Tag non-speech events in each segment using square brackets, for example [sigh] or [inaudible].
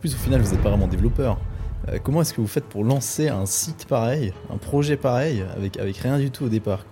Plus, au final, vous n'êtes pas vraiment développeur. Euh, comment est-ce que vous faites pour lancer un site pareil, un projet pareil, avec, rien du tout au départ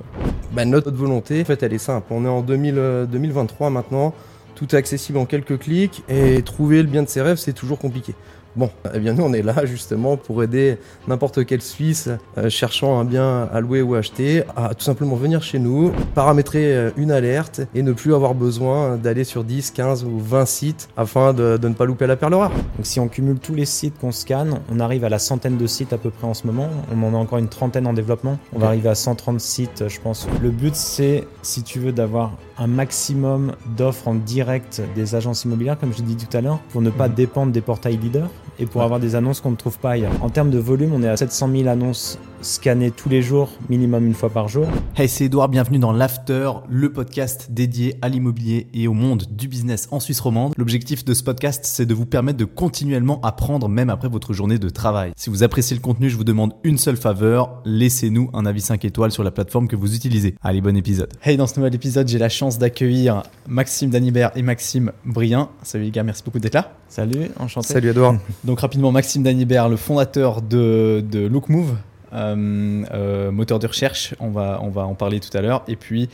bah, notre volonté, en fait, elle est simple. On est en 2000, 2023 maintenant. Tout est accessible en quelques clics et trouver le bien de ses rêves, c'est toujours compliqué. Bon, eh bien nous on est là justement pour aider n'importe quel Suisse euh, cherchant un bien à louer ou acheter à tout simplement venir chez nous, paramétrer euh, une alerte et ne plus avoir besoin d'aller sur 10, 15 ou 20 sites afin de, ne pas louper la perle rare. Donc si on cumule tous les sites qu'on scanne, on arrive à la centaine de sites à peu près en ce moment. On en a encore une trentaine en développement. On va arriver à 130 sites, je pense. Le but c'est, si tu veux, d'avoir un maximum d'offres en direct des agences immobilières, comme je l'ai dit tout à l'heure, pour ne pas mhm. dépendre des portails leaders et pour avoir des annonces qu'on ne trouve pas ailleurs. En termes de volume, on est à 700 000 annonces scanner tous les jours, minimum une fois par jour. Hey, c'est Edouard, bienvenue dans l'After, le podcast dédié à l'immobilier et au monde du business en Suisse romande. L'objectif de ce podcast, c'est de vous permettre de continuellement apprendre même après votre journée de travail. Si vous appréciez le contenu, je vous demande une seule faveur, laissez-nous un avis 5 étoiles sur la plateforme que vous utilisez. Allez, bon épisode. Hey, dans ce nouvel épisode, j'ai la chance d'accueillir Maxime Danibert et Maxime Brien. Salut les gars, merci beaucoup d'être là. Salut, enchanté. Salut Edouard. [laughs] Donc rapidement, Maxime Danibert, le fondateur de, de Lookmove. Euh, euh, moteur de recherche, on va, on va en parler tout à l'heure. Et puis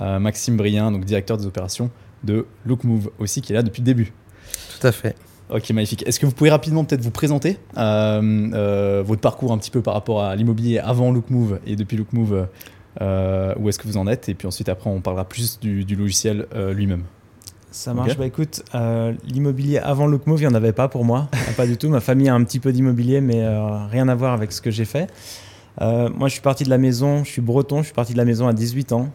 euh, Maxime Brien, donc directeur des opérations de Lookmove aussi, qui est là depuis le début. Tout à fait. Ok, magnifique. Est-ce que vous pouvez rapidement peut-être vous présenter votre parcours un petit peu par rapport à l'immobilier avant Lookmove et depuis Lookmove, où est-ce que vous en êtes Et puis ensuite, après, on parlera plus du, du logiciel lui-même. Ça marche. Bah écoute, euh, l'immobilier avant Lookmove, il n'y en avait pas pour moi. [laughs] pas du tout. Ma famille a un petit peu d'immobilier, mais euh, rien à voir avec ce que j'ai fait. Euh, moi, je suis parti de la maison, je suis breton, je suis parti de la maison à 18 ans.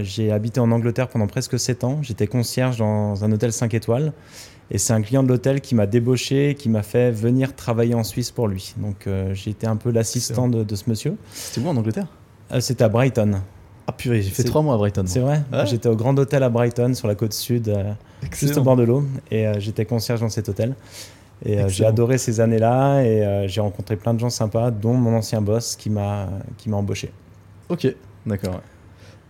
j'ai habité en Angleterre pendant presque 7 ans. J'étais concierge dans un hôtel 5 étoiles. Et c'est un client de l'hôtel qui m'a débauché, qui m'a fait venir travailler en Suisse pour lui. Donc j'ai été un peu l'assistant de, de, ce monsieur. C'était où en Angleterre? C'était à Brighton. Ah purée, j'ai fait trois mois à Brighton. C'est vrai J'étais au Grand Hôtel à Brighton, sur la côte sud, euh, juste au bord de l'eau. Et euh, j'étais concierge dans cet hôtel. Et euh, j'ai adoré ces années-là et j'ai rencontré plein de gens sympas, dont mon ancien boss qui m'a embauché. Ok, d'accord.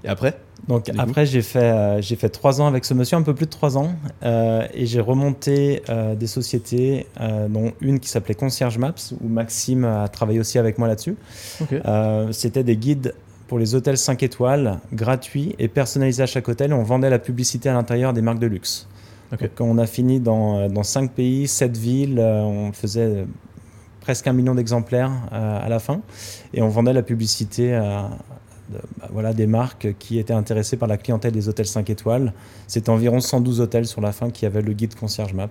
Et après? Donc après, j'ai fait, j'ai fait trois ans avec ce monsieur, un peu plus de trois ans. et j'ai remonté des sociétés, dont une qui s'appelait Concierge Maps, où Maxime a travaillé aussi avec moi là-dessus. C'était des guides pour les hôtels 5 étoiles, gratuits et personnalisés à chaque hôtel. on vendait la publicité à l'intérieur des marques de luxe. quand on a fini dans, dans 5 pays, 7 villes, euh, on faisait presque un million d'exemplaires euh, à la fin. Et on vendait la publicité à, bah, voilà, des marques qui étaient intéressées par la clientèle des hôtels 5 étoiles. C'était environ 112 hôtels sur la fin qui avaient le guide Concierge Maps.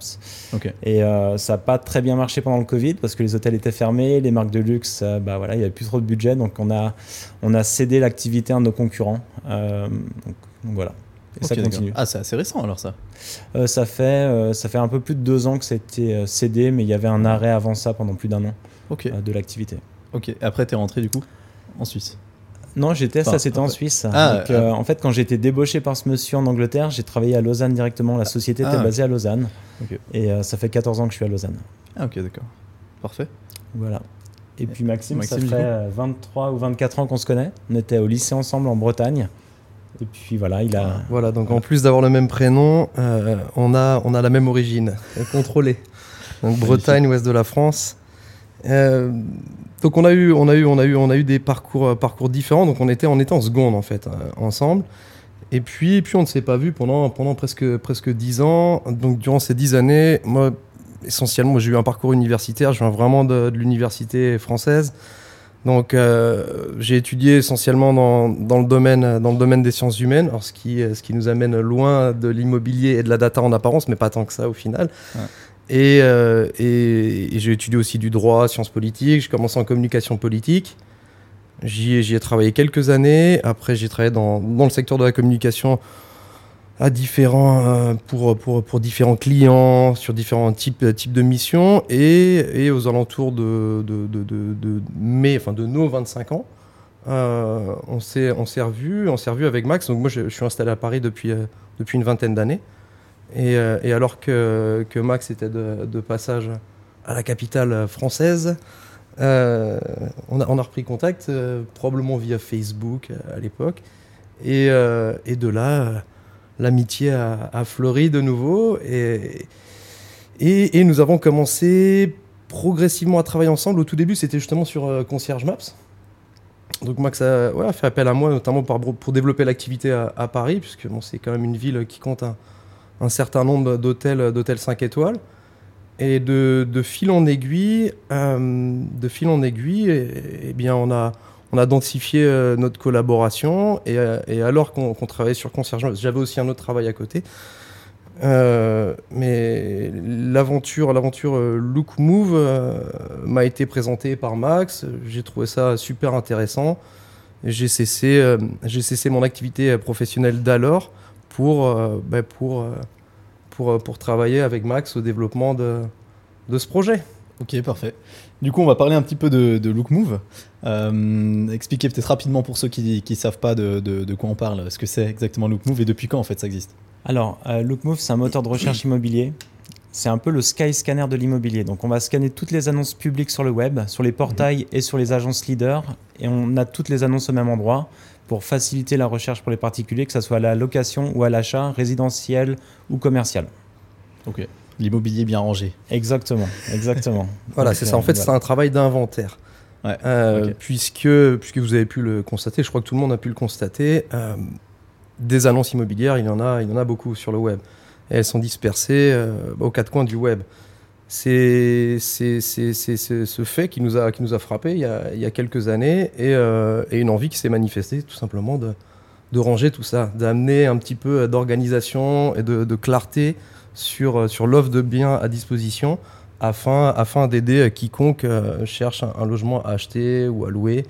Et euh, ça n'a pas très bien marché pendant le Covid parce que les hôtels étaient fermés, les marques de luxe, euh, bah, voilà, il n'y avait plus trop de budget. Donc on a, on a cédé l'activité à nos concurrents. Euh, donc, voilà. Et ça continue. Ah, c'est assez récent alors ça ça, fait, ça fait un peu plus de deux ans que c'était cédé, mais il y avait un arrêt avant ça pendant plus d'un an de l'activité. Ok, après tu es rentré du coup en Suisse non, j'étais, ça c'était en Suisse. Ah, euh, en fait, quand j'ai été débauché par ce monsieur en Angleterre, j'ai travaillé à Lausanne directement. La société était ah, basée à Lausanne. Et euh, ça fait 14 ans que je suis à Lausanne. Ah, ok, d'accord. Parfait. Voilà. Et puis Maxime, ça fait 23 ou 24 ans qu'on se connaît. On était au lycée ensemble en Bretagne. Et puis voilà, il a. Ah, voilà, donc en plus d'avoir le même prénom, euh, on, a, on a la même origine, contrôlée. Donc Bretagne, ouest de la France. Euh, donc on a eu, on a eu, on a eu, on a eu des parcours, euh, différents. Donc on était, on était en seconde en fait euh, ensemble. Et puis, puis on ne s'est pas vu pendant, pendant presque, presque 10 ans. Donc durant ces 10 années, moi, essentiellement, j'ai eu un parcours universitaire. Je viens vraiment de, l'université française. Donc j'ai étudié essentiellement dans, dans, le domaine, dans le domaine des sciences humaines, ce, qui, ce qui nous amène loin de l'immobilier et de la data en apparence, mais pas tant que ça au final. Euh, et, j'ai étudié aussi du droit, sciences politiques. J'ai commencé en communication politique. J'y ai, ai, travaillé quelques années. Après, j'ai travaillé dans, le secteur de la communication à différents, euh, pour, différents clients, sur différents types, types de missions. Et, aux alentours de, de, nos 25 ans, euh, on s'est revu, on s'est revu avec Max. Donc moi, je, suis installé à Paris euh, depuis une vingtaine d'années. Euh, et, alors que, Max était de, passage à la capitale française, euh, on, a, repris contact, euh, probablement via Facebook à l'époque. Et, de là, l'amitié a, fleuri de nouveau. Et, nous avons commencé progressivement à travailler ensemble. Au tout début, c'était justement sur Concierge Maps. Donc Max a fait appel à moi, notamment pour développer l'activité à, Paris, puisque c'est quand même une ville qui compte un, un certain nombre d'hôtels d'hôtels 5 étoiles. Et de, fil en aiguille, euh, de fil en aiguille, eh, eh bien, on a, on a densifié euh, notre collaboration. Et, euh, et alors qu'on travaillait sur Concierge j'avais aussi un autre travail à côté. Mais l'aventure, l'aventure Look Move m'a été présentée par Max. J'ai trouvé ça super intéressant. J'ai cessé, j'ai cessé mon activité professionnelle d'alors pour, euh, bah, pour, euh, pour, euh, pour travailler avec Max au développement de, de ce projet. Ok, parfait. Du coup, on va parler un petit peu de, de LookMove. Euh, expliquez peut-être rapidement pour ceux qui ne savent pas de, de- de quoi on parle, ce que c'est exactement LookMove et depuis quand en fait ça existe? Alors, euh, LookMove, c'est un moteur de recherche immobilier. C'est un peu le sky scanner de l'immobilier. Donc, on va scanner toutes les annonces publiques sur le web, sur les portails et sur les agences leaders. Et on a toutes les annonces au même endroit pour faciliter la recherche pour les particuliers, que ce soit à la location ou à l'achat, résidentiel ou commercial. Ok. L'immobilier bien rangé. Exactement, exactement. [laughs] Voilà, c'est ça. En euh, fait, voilà. c'est un travail d'inventaire. Ouais, Euh, puisque, puisque vous avez pu le constater, je crois que tout le monde a pu le constater, euh, des annonces immobilières, il y, en a, il y en a beaucoup sur le web. Et elles sont dispersées euh, aux quatre coins du web. C'est ce fait qui nous a, qui nous a frappé il y a, il y a quelques années et, euh, et une envie qui s'est manifestée tout simplement de, de ranger tout ça, d'amener un petit peu d'organisation et de, clarté sur, euh, sur l'offre de biens à disposition afin, afin d'aider quiconque euh, cherche un, logement à acheter ou à louer.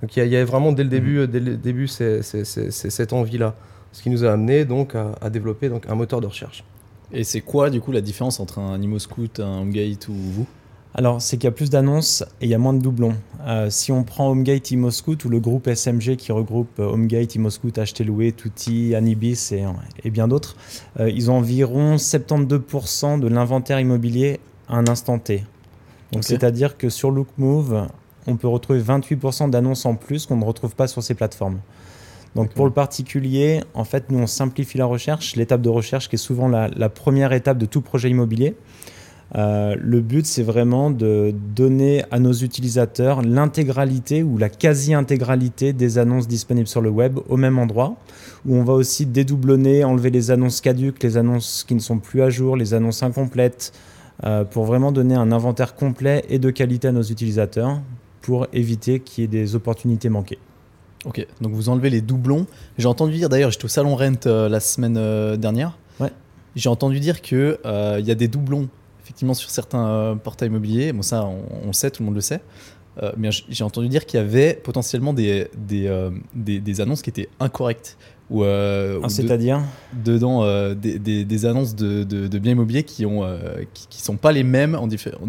Donc il y, avait vraiment dès le début, euh, début cette envie-là, ce qui nous a amené donc à, à développer donc, un moteur de recherche. Et c'est quoi du coup la différence entre un ImmoScout, un HomeGate ou vous? Alors, c'est qu'il y a plus d'annonces et il y a moins de doublons. Euh, si on prend HomeGate, ImmoScout ou le groupe SMG qui regroupe euh, HomeGate, ImmoScout, Acheter Louer, Tutti, Anibis et, et bien d'autres, euh, ils ont environ 72% de l'inventaire immobilier à un instant T. Donc, c'est-à-dire que sur LookMove, on peut retrouver 28% d'annonces en plus qu'on ne retrouve pas sur ces plateformes. Donc pour le particulier, en fait, nous on simplifie la recherche, l'étape de recherche qui est souvent la, la première étape de tout projet immobilier. Euh, le but, c'est vraiment de donner à nos utilisateurs l'intégralité ou la quasi-intégralité des annonces disponibles sur le web au même endroit, où on va aussi dédoublonner, enlever les annonces caduques, les annonces qui ne sont plus à jour, les annonces incomplètes, euh, pour vraiment donner un inventaire complet et de qualité à nos utilisateurs, pour éviter qu'il y ait des opportunités manquées. Ok, donc vous enlevez les doublons. J'ai entendu dire, d'ailleurs, j'étais au salon Rent euh, la semaine euh, dernière. Ouais. J'ai entendu dire que euh, il y a des doublons effectivement sur certains portails immobiliers. Bon, ça, on, on le sait, tout le monde le sait. Euh, j'ai entendu dire qu'il y avait potentiellement des, des, euh, des, des annonces qui étaient incorrectes. Ou, euh, Ah, de- C'est-à-dire dedans euh, des, des- annonces de, de- de biens immobiliers qui ont qui, qui sont pas les mêmes en,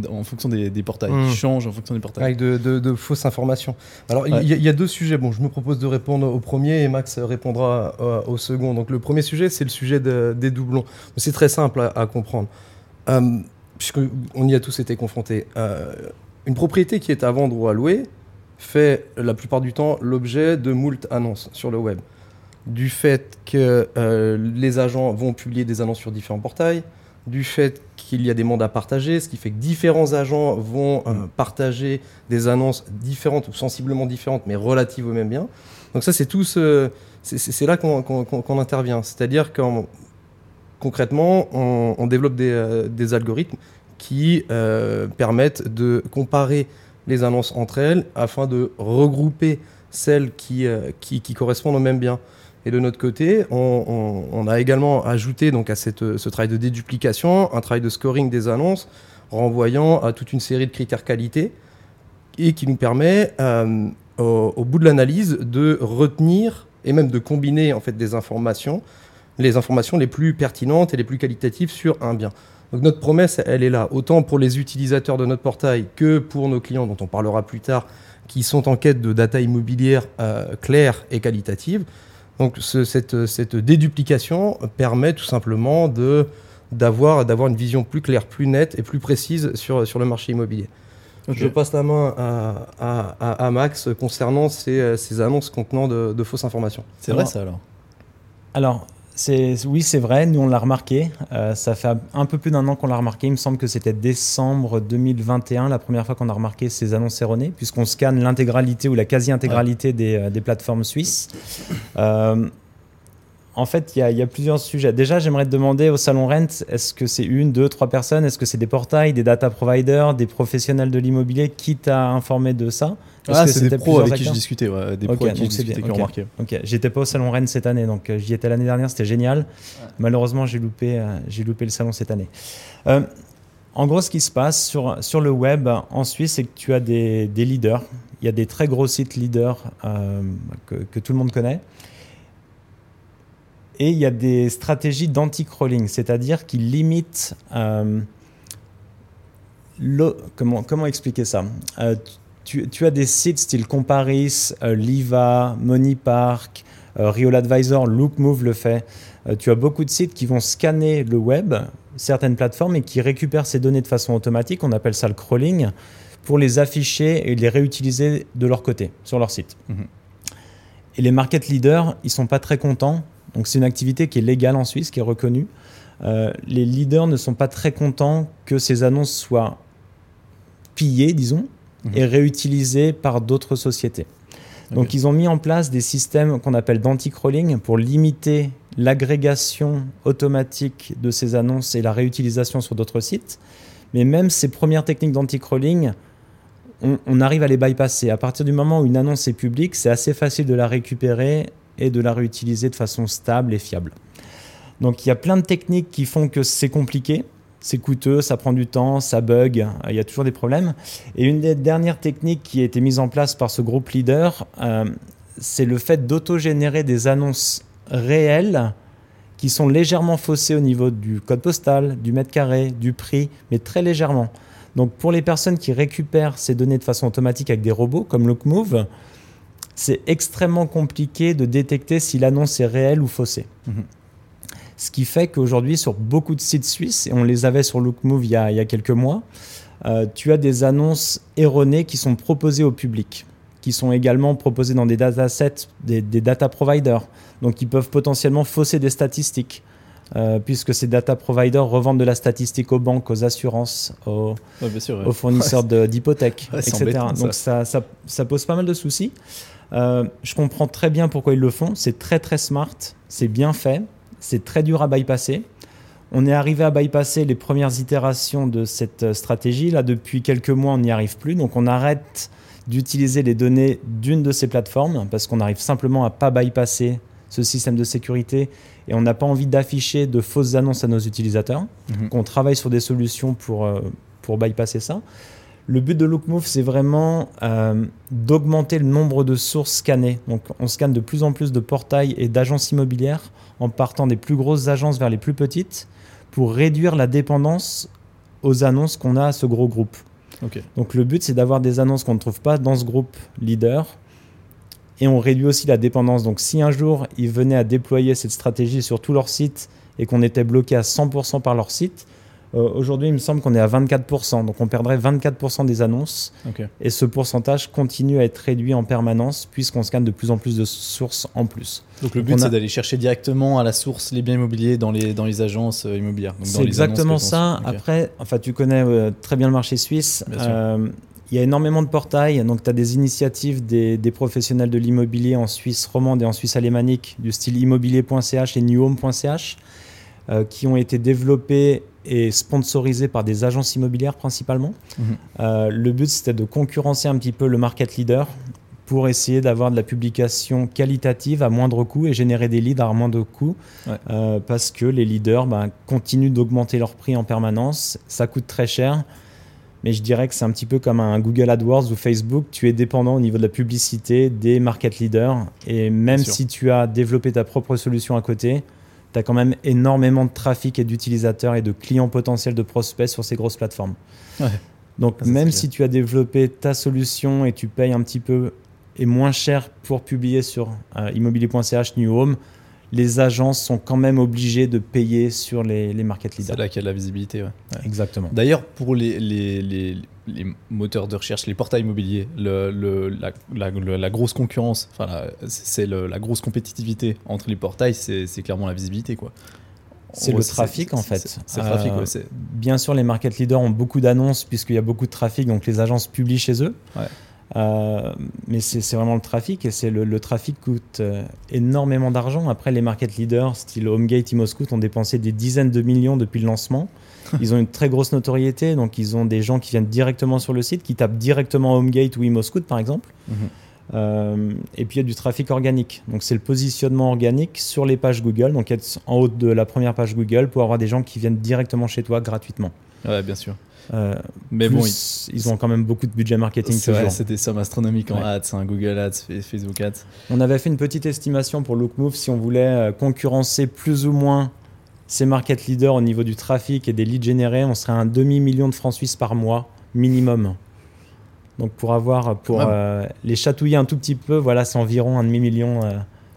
en, fonction des, portails, Mm. qui changent en fonction des portails. Avec de, de- fausses informations. Alors, il Ouais. y, a- il y a deux sujets. Bon, je me propose de répondre au premier et Max répondra au second. Donc, le premier sujet, c'est le sujet de- des doublons. C'est très simple à, à comprendre. Puisqu'on y a tous été confrontés. Une propriété qui est à vendre ou à louer fait la plupart du temps l'objet de moult annonces sur le web. Du fait que euh, les agents vont publier des annonces sur différents portails, du fait qu'il y a des mandats partagés, ce qui fait que différents agents vont euh, partager des annonces différentes ou sensiblement différentes, mais relatives au même bien. Donc ça, c'est tout ce- c'est- là qu'on intervient. C'est-à-dire qu'en concrètement, on, développe des, euh, des algorithmes qui euh, permettent de comparer les annonces entre elles afin de regrouper celles qui, euh, qui, correspondent au même bien. Et de notre côté, on a également ajouté donc, à cette, ce travail de déduplication un travail de scoring des annonces, renvoyant à toute une série de critères qualité, et qui nous permet, euh, au, au bout de l'analyse, de retenir et même de combiner en fait, des informations, les informations les plus pertinentes et les plus qualitatives sur un bien. Donc notre promesse, elle est là, autant pour les utilisateurs de notre portail que pour nos clients, dont on parlera plus tard, qui sont en quête de data immobilière euh, claire et qualitative. Donc ce- cette, cette déduplication permet tout simplement de d'avoir d'avoir une vision plus claire, plus nette et plus précise sur, sur le marché immobilier. Je passe la main à, à- à- à Max concernant ces, ces annonces contenant de, de fausses informations. C'est vrai ça alors? Alors, oui, c'est vrai. Nous, on l'a remarqué. Euh, ça fait un peu plus d'un an qu'on l'a remarqué. Il me semble que c'était décembre 2021, la première fois qu'on a remarqué ces annonces erronées, puisqu'on scanne l'intégralité ou la quasi-intégralité des, euh, plateformes suisses. Euh, en fait, il y, a plusieurs sujets. Déjà, j'aimerais te demander au salon Rent, est-ce que c'est une, deux, trois personnes? Est-ce que c'est des portails, des data providers, des professionnels de l'immobilier? Qui t'a informé de ça? Ah, c'est des pros avec qui je discutais, des pros avec qui je discutais qui ont remarqué. Ok, j'étais pas au salon Rennes cette année, donc euh, j'y étais l'année dernière, c'était génial. Malheureusement, j'ai loupé, euh, j'ai loupé le salon cette année. Euh, en gros, ce qui se passe sur, sur le web en Suisse, c'est que tu as des, des, leaders. Il y a des très gros sites leaders que, que, tout le monde connaît. Et il y a des stratégies d'anti-crawling, c'est-à-dire qui limitent. Le, comment, comment expliquer ça? Tu, as des sites style Comparis, euh, Liva, MoneyPark, euh, Real Advisor, LookMove le fait. Euh, tu as beaucoup de sites qui vont scanner le web, certaines plateformes, et qui récupèrent ces données de façon automatique. On appelle ça le crawling pour les afficher et les réutiliser de leur côté, sur leur site. Mhm. Et les market leaders, ils sont pas très contents. Donc c'est une activité qui est légale en Suisse, qui est reconnue. les leaders ne sont pas très contents que ces annonces soient pillées, disons, et réutilisés par d'autres sociétés. Donc ils ont mis en place des systèmes qu'on appelle d'anti-crawling pour limiter l'agrégation automatique de ces annonces et la réutilisation sur d'autres sites. Mais même ces premières techniques d'anti-crawling, on, on, arrive à les bypasser. À partir du moment où une annonce est publique, c'est assez facile de la récupérer et de la réutiliser de façon stable et fiable. Donc il y a plein de techniques qui font que c'est compliqué c'est coûteux, ça prend du temps, ça bug, il y a toujours des problèmes. Et une des dernières techniques qui a été mise en place par ce groupe leader, euh, c'est le fait d'autogénérer des annonces réelles qui sont légèrement faussées au niveau du code postal, du mètre carré, du prix, mais très légèrement. Donc pour les personnes qui récupèrent ces données de façon automatique avec des robots comme LookMove, c'est extrêmement compliqué de détecter si l'annonce est réelle ou faussée. Mhm. Ce qui fait qu'aujourd'hui, sur beaucoup de sites suisses, et on les avait sur LookMove il y a, il y a quelques mois, euh, tu as des annonces erronées qui sont proposées au public, qui sont également proposées dans des datasets, des, des data providers, donc qui peuvent potentiellement fausser des statistiques. Euh, puisque ces data providers revendent de la statistique aux banques, aux assurances, aux, aux fournisseurs d'hypothèques, etc. Donc ça. Ça, ça, pose pas mal de soucis. Euh, je comprends très bien pourquoi ils le font. C'est très très smart, c'est bien fait. C'est très dur à bypasser. On est arrivé à bypasser les premières itérations de cette euh, stratégie. Là, depuis quelques mois, on n'y arrive plus. Donc, on arrête d'utiliser les données d'une de ces plateformes parce qu'on n'arrive simplement à pas bypasser ce système de sécurité et on n'a pas envie d'afficher de fausses annonces à nos utilisateurs. Mhm. On travaille sur des solutions pour, euh, pour bypasser ça. Le but de LookMove, c'est vraiment euh, d'augmenter le nombre de sources scannées. Donc, on scanne de plus en plus de portails et d'agences immobilières en partant des plus grosses agences vers les plus petites pour réduire la dépendance aux annonces qu'on a à ce gros groupe. Donc, le but, c'est d'avoir des annonces qu'on ne trouve pas dans ce groupe leader et on réduit aussi la dépendance. Donc, si un jour ils venaient à déployer cette stratégie sur tout leur site et qu'on était bloqué à 100% par leur site, aujourd'hui, il me semble qu'on est à 24%, donc on perdrait 24% des annonces. Et ce pourcentage continue à être réduit en permanence puisqu'on scanne de plus en plus de sources en plus. Donc le but, c'est d'aller chercher directement à la source les biens immobiliers dans les, dans les agences euh, immobilières. C'est exactement ça. Après, enfin, tu connais euh, très bien le marché suisse. il y a énormément de portails, donc tu as des initiatives des, des professionnels de l'immobilier en Suisse romande et en Suisse alémanique, du style immobilier.ch et newhome.ch, qui ont été développés et sponsorisé par des agences immobilières principalement. Mhm. Euh, le but, c'était de concurrencer un petit peu le market leader pour essayer d'avoir de la publication qualitative à moindre coût et générer des leads à moindre coût euh, parce que les leaders ben, continuent d'augmenter leur prix en permanence. Ça coûte très cher. Mais je dirais que c'est un petit peu comme un Google AdWords ou Facebook. Tu es dépendant au niveau de la publicité des market leaders. Et même si tu as développé ta propre solution à côté, tu as quand même énormément de trafic et d'utilisateurs et de clients potentiels de prospects sur ces grosses plateformes. Donc même si tu as développé ta solution et tu payes un petit peu et moins cher pour publier sur euh, immobilier.ch New Home, les agences sont quand même obligées de payer sur les, les market C'est leaders. là qu'il y a de la visibilité. ouais. Exactement. D'ailleurs, pour les, les, les, les moteurs de recherche, les portails immobiliers, le, le- la, la- le- la grosse concurrence, enfin, c'est la grosse compétitivité entre les portails, c'est clairement la visibilité. quoi. C'est le trafic, en fait. C'est c'est trafic, Euh, ouais, Bien sûr, les market leaders ont beaucoup d'annonces puisqu'il y a beaucoup de trafic, donc les agences publient chez eux. Ouais. Euh, mais c'est vraiment le trafic et c'est le, le trafic coûte euh, énormément d'argent. Après, les market leaders, style Homegate, Imoscoot, ont dépensé des dizaines de millions depuis le lancement. [laughs] Ils ont une très grosse notoriété, donc ils ont des gens qui viennent directement sur le site, qui tapent directement Homegate ou Imoscoot par exemple. Mhm. Euh, et puis il y a du trafic organique. Donc c'est le positionnement organique sur les pages Google. Donc être en haut de la première page Google pour avoir des gens qui viennent directement chez toi gratuitement. Ouais, bien sûr. Euh, Mais bon, ils ont quand même beaucoup de budget marketing c'est des sommes astronomiques en Ouais. ads, hein, Google Ads, Fa- Facebook Ads. On avait fait une petite estimation pour Lookmove si on voulait euh, concurrencer plus ou moins ces market leaders au niveau du trafic et des leads générés, on serait à un demi-million de francs suisses par mois minimum. Donc pour avoir pour euh, les chatouiller un tout petit peu, voilà, c'est environ un demi-million euh,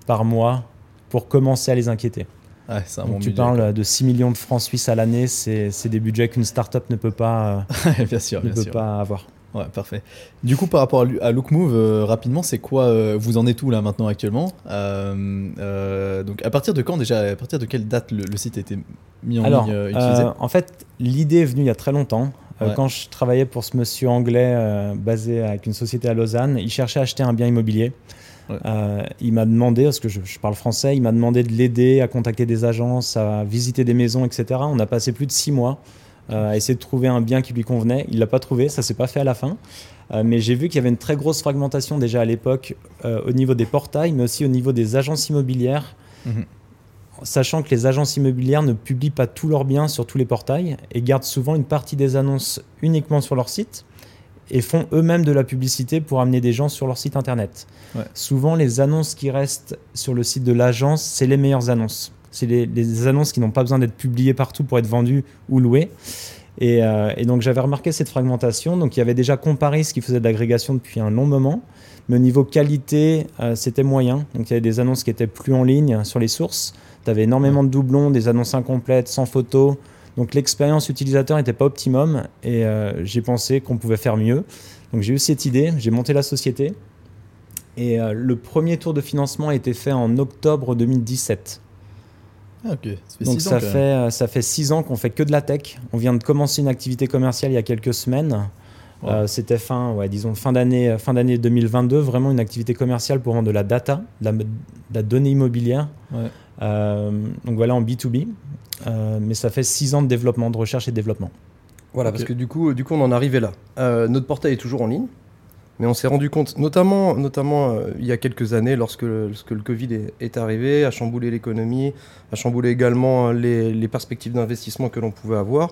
par mois pour commencer à les inquiéter. Ouais, c'est un Donc bon tu budget, parles de 6 millions de francs suisses à l'année, c'est des budgets qu'une startup ne peut pas, quoi. [laughs] bien sûr, euh, ne bien peut sûr. pas avoir. Ouais, parfait. Du coup, par rapport à, Lookmove, euh, rapidement, c'est quoi euh, Vous en êtes où là maintenant actuellement? Euh, euh, Donc, à partir de quand déjà À partir de quelle date le, le site a été mis en Alors, ligne, utilisé? en fait, l'idée est venue il y a très longtemps. Ouais. Quand je travaillais pour ce monsieur anglais basé avec une société à Lausanne, il cherchait à acheter un bien immobilier. Ouais. Il m'a demandé, parce que je, je parle français, il m'a demandé de l'aider à contacter des agences, à visiter des maisons, etc. On a passé plus de six mois euh, à essayer de trouver un bien qui lui convenait. Il l'a pas trouvé, ça s'est pas fait à la fin. Euh, mais j'ai vu qu'il y avait une très grosse fragmentation déjà à l'époque euh, au niveau des portails, mais aussi au niveau des agences immobilières Mhm. sachant que les agences immobilières ne publient pas tous leurs biens sur tous les portails et gardent souvent une partie des annonces uniquement sur leur site et font eux-mêmes de la publicité pour amener des gens sur leur site internet. Ouais. Souvent, les annonces qui restent sur le site de l'agence, c'est les meilleures annonces. C'est les, annonces qui n'ont pas besoin d'être publiées partout pour être vendues ou louées. Et, euh, donc j'avais remarqué cette fragmentation. Donc il y avait déjà Comparis qui faisait de l'agrégation depuis un long moment. Mais au niveau qualité, euh, c'était moyen. Donc il y avait des annonces qui étaient plus en ligne sur les sources. Tu avais énormément de doublons, des annonces incomplètes, sans photos. Donc l'expérience utilisateur n'était pas optimum. Et euh, j'ai pensé qu'on pouvait faire mieux. Donc j'ai eu cette idée, j'ai monté la société. Et le premier tour de financement a été fait en octobre 2017. Ah, ok. Ça fait Donc six ans, ça fait, euh, ça fait six ans qu'on fait que de la tech. On vient de commencer une activité commerciale il y a quelques semaines. Ouais. Euh, C'était fin, ouais, disons fin d'année, euh, fin d'année 2022, vraiment une activité commerciale pour vendre de la data, de la, de la donnée immobilière. Ouais. Euh, donc voilà en B2B. Euh, mais ça fait six ans de développement, de recherche et de développement. Voilà, parce que du coup, du coup, on en est arrivé là. Euh, notre portail est toujours en ligne, mais on s'est rendu compte, notamment, notamment euh, il y a quelques années, lorsque, lorsque le Covid est, arrivé, a chamboulé l'économie, a chamboulé également les, les perspectives d'investissement que l'on pouvait avoir.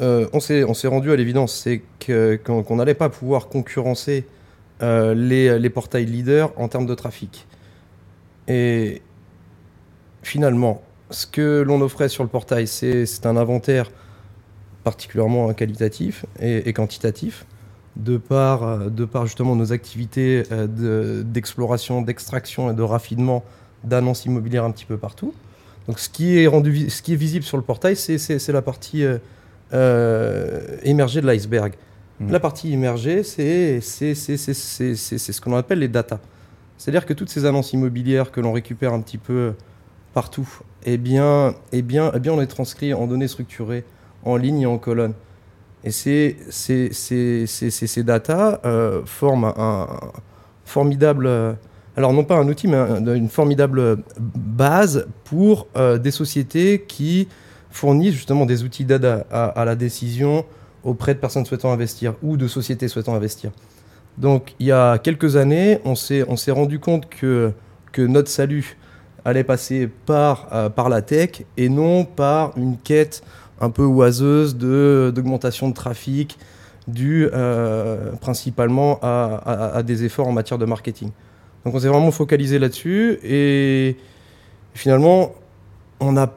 euh, on s'est rendu à l'évidence, c'est qu'on n'allait pas pouvoir concurrencer euh, les, les portails leaders en termes de trafic. Et finalement, ce que l'on offrait sur le portail, c'est un inventaire particulièrement qualitatif et quantitatif, de par, euh, de par justement nos activités euh, de- d'exploration, d'extraction et de raffinement d'annonces immobilières un petit peu partout. Donc ce qui est, rendu, ce qui est visible sur le portail, c'est- c'est c'est la partie euh, euh, émergée de l'iceberg. La partie c'est- c'est ce qu'on appelle les data. C'est-à-dire que toutes ces annonces immobilières que l'on récupère un petit peu partout, eh bien, eh bien, eh bien, on les transcrit en données structurées, en ligne et en colonne. Et ces, ces, data euh, forment un, formidable, euh, alors non pas un outil, mais un- une formidable base pour euh, des sociétés qui fournissent justement des outils d'aide à, la décision auprès de personnes souhaitant investir ou de sociétés souhaitant investir. Donc il y a quelques années, on s'est on s'est rendu compte que, notre salut allait passer par, par la tech et non par une quête un peu oiseuse de- d'augmentation de, trafic due euh, principalement à, des efforts en matière de marketing. Donc on s'est vraiment focalisé là-dessus et finalement on n'a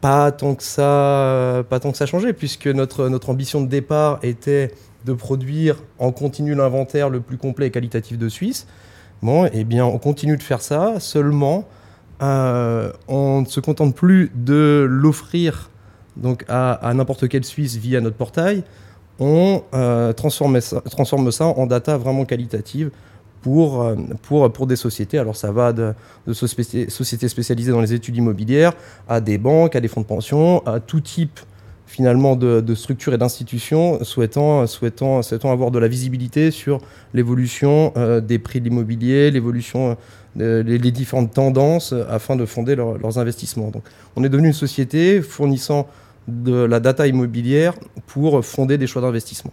pas tant que ça pas tant que ça changé puisque notre, notre ambition de départ était de produire en continu l'inventaire le plus complet et qualitatif de Suisse. Bon, eh bien, on continue de faire ça, seulement euh, on ne se contente plus de l'offrir donc à, n'importe quel Suisse via notre portail. On euh, transforme, ça, transforme ça en data vraiment qualitative pour, euh, pour, pour des sociétés. Alors ça va de, de sociétés spécialisées dans les études immobilières à des banques, à des fonds de pension, à tout type finalement de, structures et d'institutions souhaitant, souhaitant, souhaitant avoir de la visibilité sur l'évolution des prix de l'immobilier, l'évolution les, différentes tendances afin de fonder leurs investissements. Donc, on est devenu une société fournissant de la data immobilière pour fonder des choix d'investissement.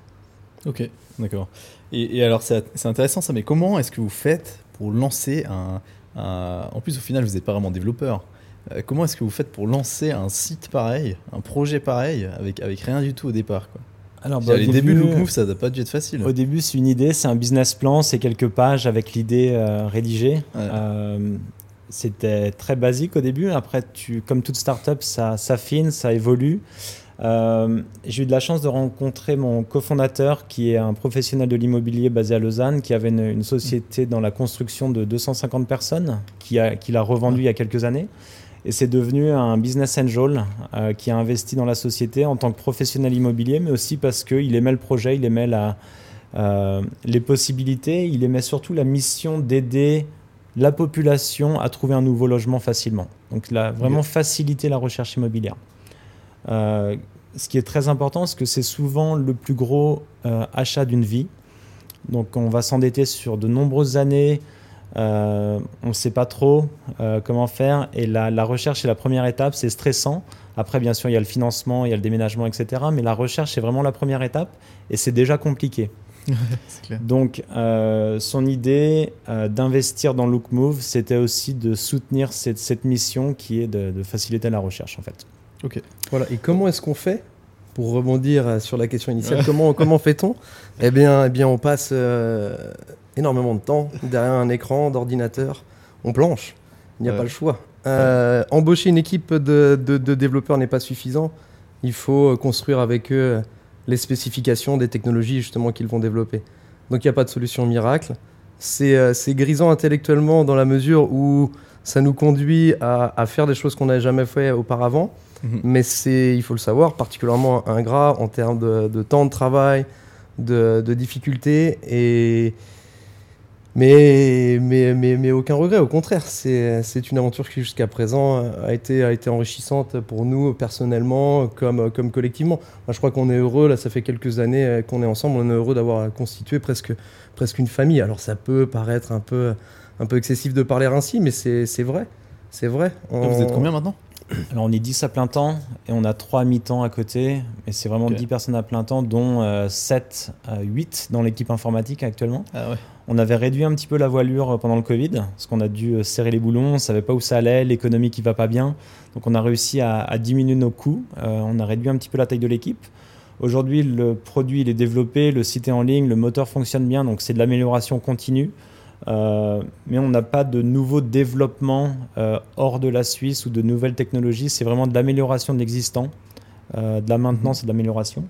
Ok, d'accord. Et, alors, c'est intéressant ça, mais comment est-ce que vous faites pour lancer un. En plus, au final, vous n'êtes pas vraiment développeur. Euh, comment est-ce que vous faites pour lancer un site pareil, un projet pareil, avec, avec rien du tout au départ quoi? Alors, bah, les débuts de ça n'a pas dû être facile. Au début, c'est une idée, c'est un business plan, c'est quelques pages avec l'idée euh, rédigée. Euh, c'était très basique au début. Après, tu, comme toute startup, ça s'affine, ça évolue. Euh, j'ai eu de la chance de rencontrer mon cofondateur, qui est un professionnel de l'immobilier basé à Lausanne, qui avait une, société dans la construction de 250 personnes, qui l'a qui revendu il y a quelques années. Et c'est devenu un business angel euh, qui a investi dans la société en tant que professionnel immobilier, mais aussi parce qu'il aimait le projet, il aimait la, euh, les possibilités, il aimait surtout la mission d'aider la population à trouver un nouveau logement facilement. Donc là, vraiment faciliter la recherche immobilière. Euh, ce qui est très important, c'est que c'est souvent le plus gros achat d'une vie. Donc on va s'endetter sur de nombreuses années euh, on ne sait pas trop euh, comment faire et la, recherche est la première étape, c'est stressant. Après, bien sûr, il y a le financement, il y a le déménagement, etc. Mais la recherche, c'est vraiment la première étape et c'est déjà compliqué. Donc, euh, son idée d'investir dans LookMove, c'était aussi de soutenir cette, mission qui est de, faciliter la recherche, en fait. Ok. Voilà. Et comment est-ce qu'on fait pour rebondir sur la question initiale [laughs] Comment, comment fait-on? Eh bien, eh bien, on passe énormément de temps derrière un écran d'ordinateur. On planche. Il n'y a pas le choix. Euh, embaucher une équipe de, développeurs n'est pas suffisant. Il faut euh, construire avec eux les spécifications des technologies justement qu'ils vont développer. Donc il n'y a pas de solution miracle. Euh, c'est grisant intellectuellement dans la mesure où ça nous conduit à, faire des choses qu'on n'avait jamais fait auparavant. Mhm. Mais c'est, il faut le savoir, particulièrement ingrat en termes de, temps de travail, de, de difficultés. Et, mais, mais, mais, mais, aucun regret, au contraire, c'est une aventure qui jusqu'à présent a été, a été enrichissante pour nous personnellement comme, comme collectivement. Moi, je crois qu'on est heureux, là ça fait quelques années qu'on est ensemble, on est heureux d'avoir constitué presque, presque une famille. Alors ça peut paraître un peu, un peu excessif de parler ainsi, mais c'est vrai. C'est vrai. Vous êtes combien maintenant? Alors on est 10 à plein temps et on a 3 mi-temps à côté. Et c'est vraiment 10 personnes à plein temps, dont 7 à 8 dans l'équipe informatique actuellement. Ah on avait réduit un petit peu la voilure pendant le Covid, parce qu'on a dû euh, serrer les boulons, on ne savait pas où ça allait, l'économie qui va pas bien. Donc on a réussi à, diminuer nos coûts, euh, on a réduit un petit peu la taille de l'équipe. Aujourd'hui, le produit il est développé, le site est en ligne, le moteur fonctionne bien, donc c'est de l'amélioration continue. Euh, mais on n'a pas de nouveaux développements euh, hors de la Suisse ou de nouvelles technologies. C'est vraiment de l'amélioration de l'existant, euh, de la maintenance et de l'amélioration.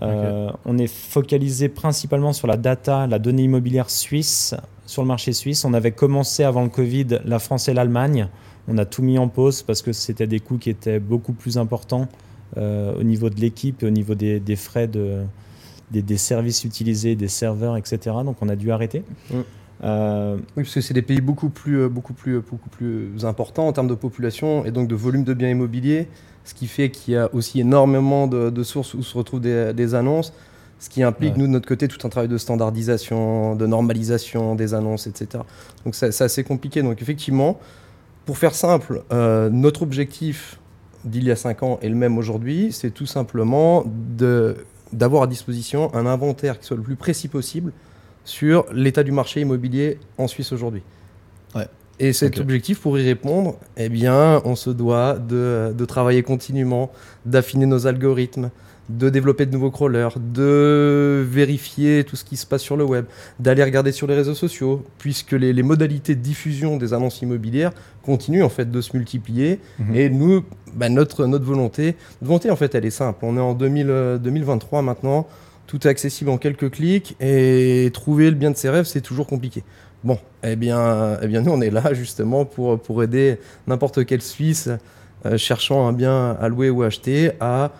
On est focalisé principalement sur la data, la donnée immobilière suisse, sur le marché suisse. On avait commencé avant le Covid la France et l'Allemagne. On a tout mis en pause parce que c'était des coûts qui étaient beaucoup plus importants au niveau de l'équipe et au niveau des, frais de, des, services utilisés, des serveurs, etc. Donc on a dû arrêter. Mm. Euh, oui, parce que c'est des pays beaucoup plus, euh, beaucoup, plus, beaucoup plus importants en termes de population et donc de volume de biens immobiliers, ce qui fait qu'il y a aussi énormément de, sources où se retrouvent des, annonces, ce qui implique, nous, de notre côté, tout un travail de standardisation, de normalisation des annonces, etc. Donc c'est assez compliqué. Donc effectivement, pour faire simple, euh, notre objectif d'il y a 5 ans est le même aujourd'hui, c'est tout simplement d'avoir à disposition un inventaire qui soit le plus précis possible sur l'état du marché immobilier en Suisse aujourd'hui. Et cet objectif, pour y répondre, eh bien, on se doit de, de travailler continuellement, d'affiner nos algorithmes, de développer de nouveaux crawlers, de vérifier tout ce qui se passe sur le web, d'aller regarder sur les réseaux sociaux, puisque les, les, modalités de diffusion des annonces immobilières continuent en fait de se multiplier. Mhm. Et nous, bah, notre, notre volonté, volonté en fait, elle est simple. On est en 2000, 2023 maintenant tout est accessible en quelques clics et trouver le bien de ses rêves, c'est toujours compliqué. Bon, eh bien, eh bien, nous, on est là justement pour, pour aider n'importe quel Suisse euh, cherchant un bien à louer ou acheter à,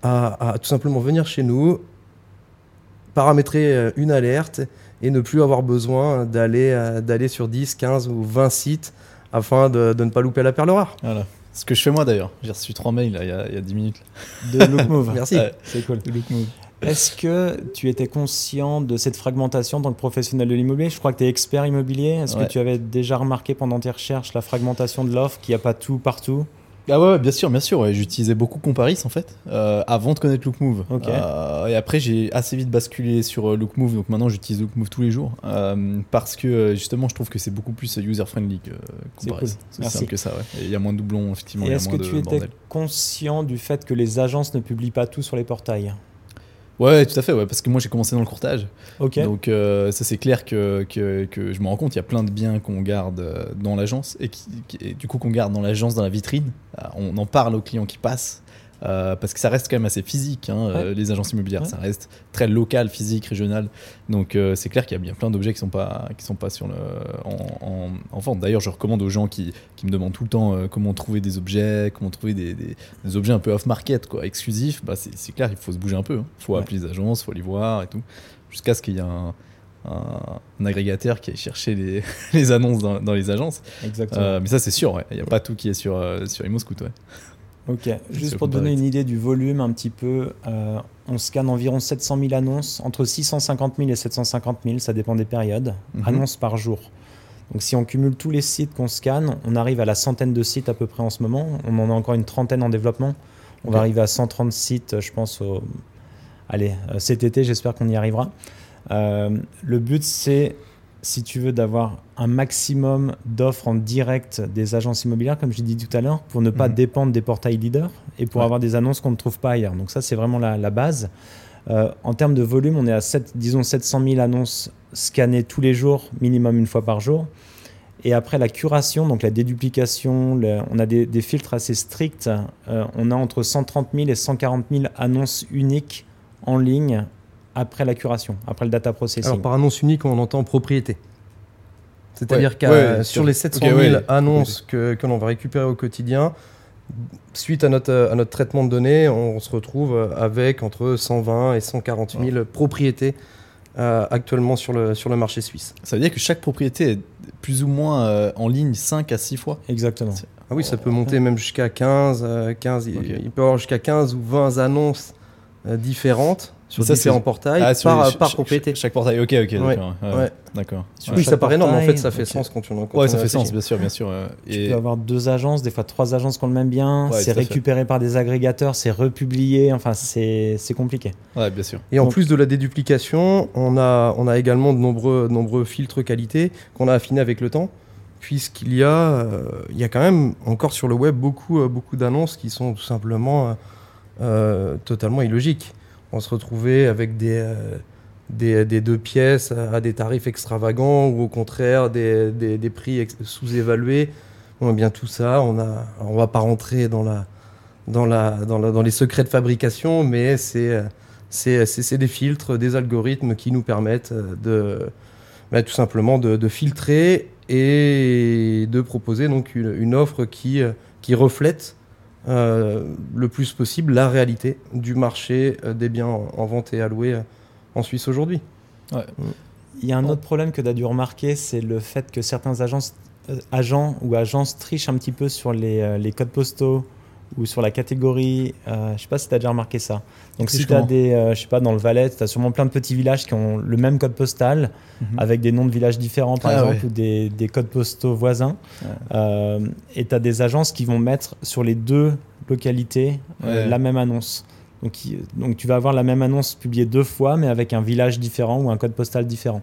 à, à tout simplement venir chez nous, paramétrer euh, une alerte et ne plus avoir besoin d'aller euh, d'aller sur 10, 15 ou 20 sites afin de, de ne pas louper la perle rare. Voilà. Ce que je fais moi d'ailleurs. J'ai reçu trois mails là, il, y a, il y a 10 minutes. De Lookmove. [laughs] Merci. Ouais. C'est cool. De Lookmove. Est-ce que tu étais conscient de cette fragmentation en tant que professionnel de l'immobilier? Je crois que tu es expert immobilier. Est-ce Ouais. que tu avais déjà remarqué pendant tes recherches la fragmentation de l'offre, qu'il n'y a pas tout partout? Ah ouais, ouais, bien sûr, bien sûr. ouais. J'utilisais beaucoup Comparis en fait, euh, avant de connaître Lookmove. Ok. Euh, et après, j'ai assez vite basculé sur euh, Lookmove. Donc maintenant, j'utilise Lookmove tous les jours euh, parce que justement, je trouve que c'est beaucoup plus user friendly que C'est Comparis. cool. C'est simple que ça. Ouais. Il y a moins de doublons effectivement. Est-ce que tu étais bordel. conscient du fait que les agences ne publient pas tout sur les portails? Ouais, tout à fait. Ouais, parce que moi, j'ai commencé dans le courtage. Donc euh, ça c'est clair que, que, que je me rends compte, il y a plein de biens qu'on garde euh, dans l'agence et, qui, qui- et du coup qu'on garde dans l'agence, dans la vitrine. Euh, On en parle aux clients qui passent. Euh, parce que ça reste quand même assez physique, hein, euh, les agences immobilières, Ouais. ça reste très local, physique, régional. Donc euh, c'est clair qu'il y a bien plein d'objets qui sont pas qui sont pas sur le en, en, en vente. D'ailleurs, je recommande aux gens qui, qui me demandent tout le temps euh, comment trouver des objets, comment trouver des, des- des objets un peu off market, quoi, exclusifs. Bah c'est clair, il faut se bouger un peu. Il faut Ouais. appeler les agences, il faut les voir et tout, jusqu'à ce qu'il y ait un, un, agrégateur qui aille chercher les, [laughs] les annonces dans, dans les agences. Exactement. Euh, mais ça, c'est sûr, ouais. il n'y a pas tout qui est sur, euh, sur Imoscoot. Ouais. Ok, juste pour te donner une idée du volume un petit peu, euh, on scanne environ 700 000 annonces, entre 650 000 et 750 000, ça dépend des périodes, Mhm. annonces par jour. Donc si on cumule tous les sites qu'on scanne, on arrive à la centaine de sites à peu près en ce moment, on en a encore une trentaine en développement, on va arriver à 130 sites je pense au... Allez, euh, cet été j'espère qu'on y arrivera. Euh, le but c'est, si tu veux, d'avoir un maximum d'offres en direct des agences immobilières, comme je l'ai dit tout à l'heure, pour ne pas Mhm. dépendre des portails leaders et pour Ouais. avoir des annonces qu'on ne trouve pas ailleurs. Donc ça, c'est vraiment la, la base. Euh, en termes de volume, on est à 7, disons 700 000 annonces scannées tous les jours, minimum une fois par jour. Et après la curation, donc la déduplication, le- on a des, des filtres assez stricts. Euh, on a entre 130 000 et 140 000 annonces uniques en ligne après la curation, après le data processing. Alors par annonce unique, on entend propriété. C'est-à-dire Ouais, qu'à ouais, sur sur- les 700 ok, 000 ouais. annonces que, que l'on va récupérer au quotidien, suite à notre, à notre traitement de données, on se retrouve avec entre 120 et 140 000 propriétés euh, actuellement sur le, sur le marché suisse. Ça veut dire que chaque propriété est plus ou moins euh, en ligne 5 à 6 fois. Exactement. Ah oui, ça peut monter même jusqu'à 15, euh, 15 il- Ok. il peut y avoir jusqu'à 15 ou 20 annonces euh, différentes sur Ça, c'est- portails Ah, sur par, les- par chaque- propriété. Chaque, portail, ok, ok, d'accord. Ouais, ouais, ouais. D'accord. Sur Oui, ça paraît énorme, mais en fait, portail, ça fait sens quand on quand Ouais, ça fait sens, bien sûr, bien sûr. euh, Tu et- peux avoir deux agences, des fois trois agences qui ont le même bien, Ouais, c'est récupéré par des agrégateurs, c'est republié, enfin c'est c'est compliqué. Ouais, bien sûr. Et en Donc- plus de la déduplication, on a, on a également de nombreux, de nombreux filtres qualité qu'on a affinés avec le temps, puisqu'il y, a, euh, il y a quand même encore sur le web beaucoup, euh, beaucoup d'annonces qui sont tout simplement euh, euh, totalement illogiques. On se retrouvait avec des, euh, des, deux pièces à, des tarifs extravagants ou au contraire des, des, prix sous-évalués. Eh bien tout ça, on a, on va pas rentrer dans la, dans, la, dans, la- dans les secrets de fabrication, mais c'est c'est des filtres, des algorithmes qui nous permettent euh, de bah, tout simplement de, filtrer et de proposer donc une, une offre qui, euh, qui reflète le plus possible la réalité du marché euh, des biens en, en vente et à louer euh, en Suisse aujourd'hui. Il y a un autre problème que tu as dû remarquer, c'est le fait que certains agences, euh, agents ou agences trichent un petit peu sur les, euh, les codes postaux ou sur la catégorie. Euh, je sais pas si tu as déjà remarqué ça. Donc si tu as des, euh, je sais pas, dans le Valais, tu as sûrement plein de petits villages qui ont le même code postal Mhm. avec des noms de villages différents par Ah exemple ouais. ou des, des codes postaux voisins. Ouais. Euh, et tu as des agences qui vont mettre sur les deux localités euh, Ouais. la même annonce. Donc, donc tu vas avoir la même annonce publiée deux fois mais avec un village différent ou un code postal différent.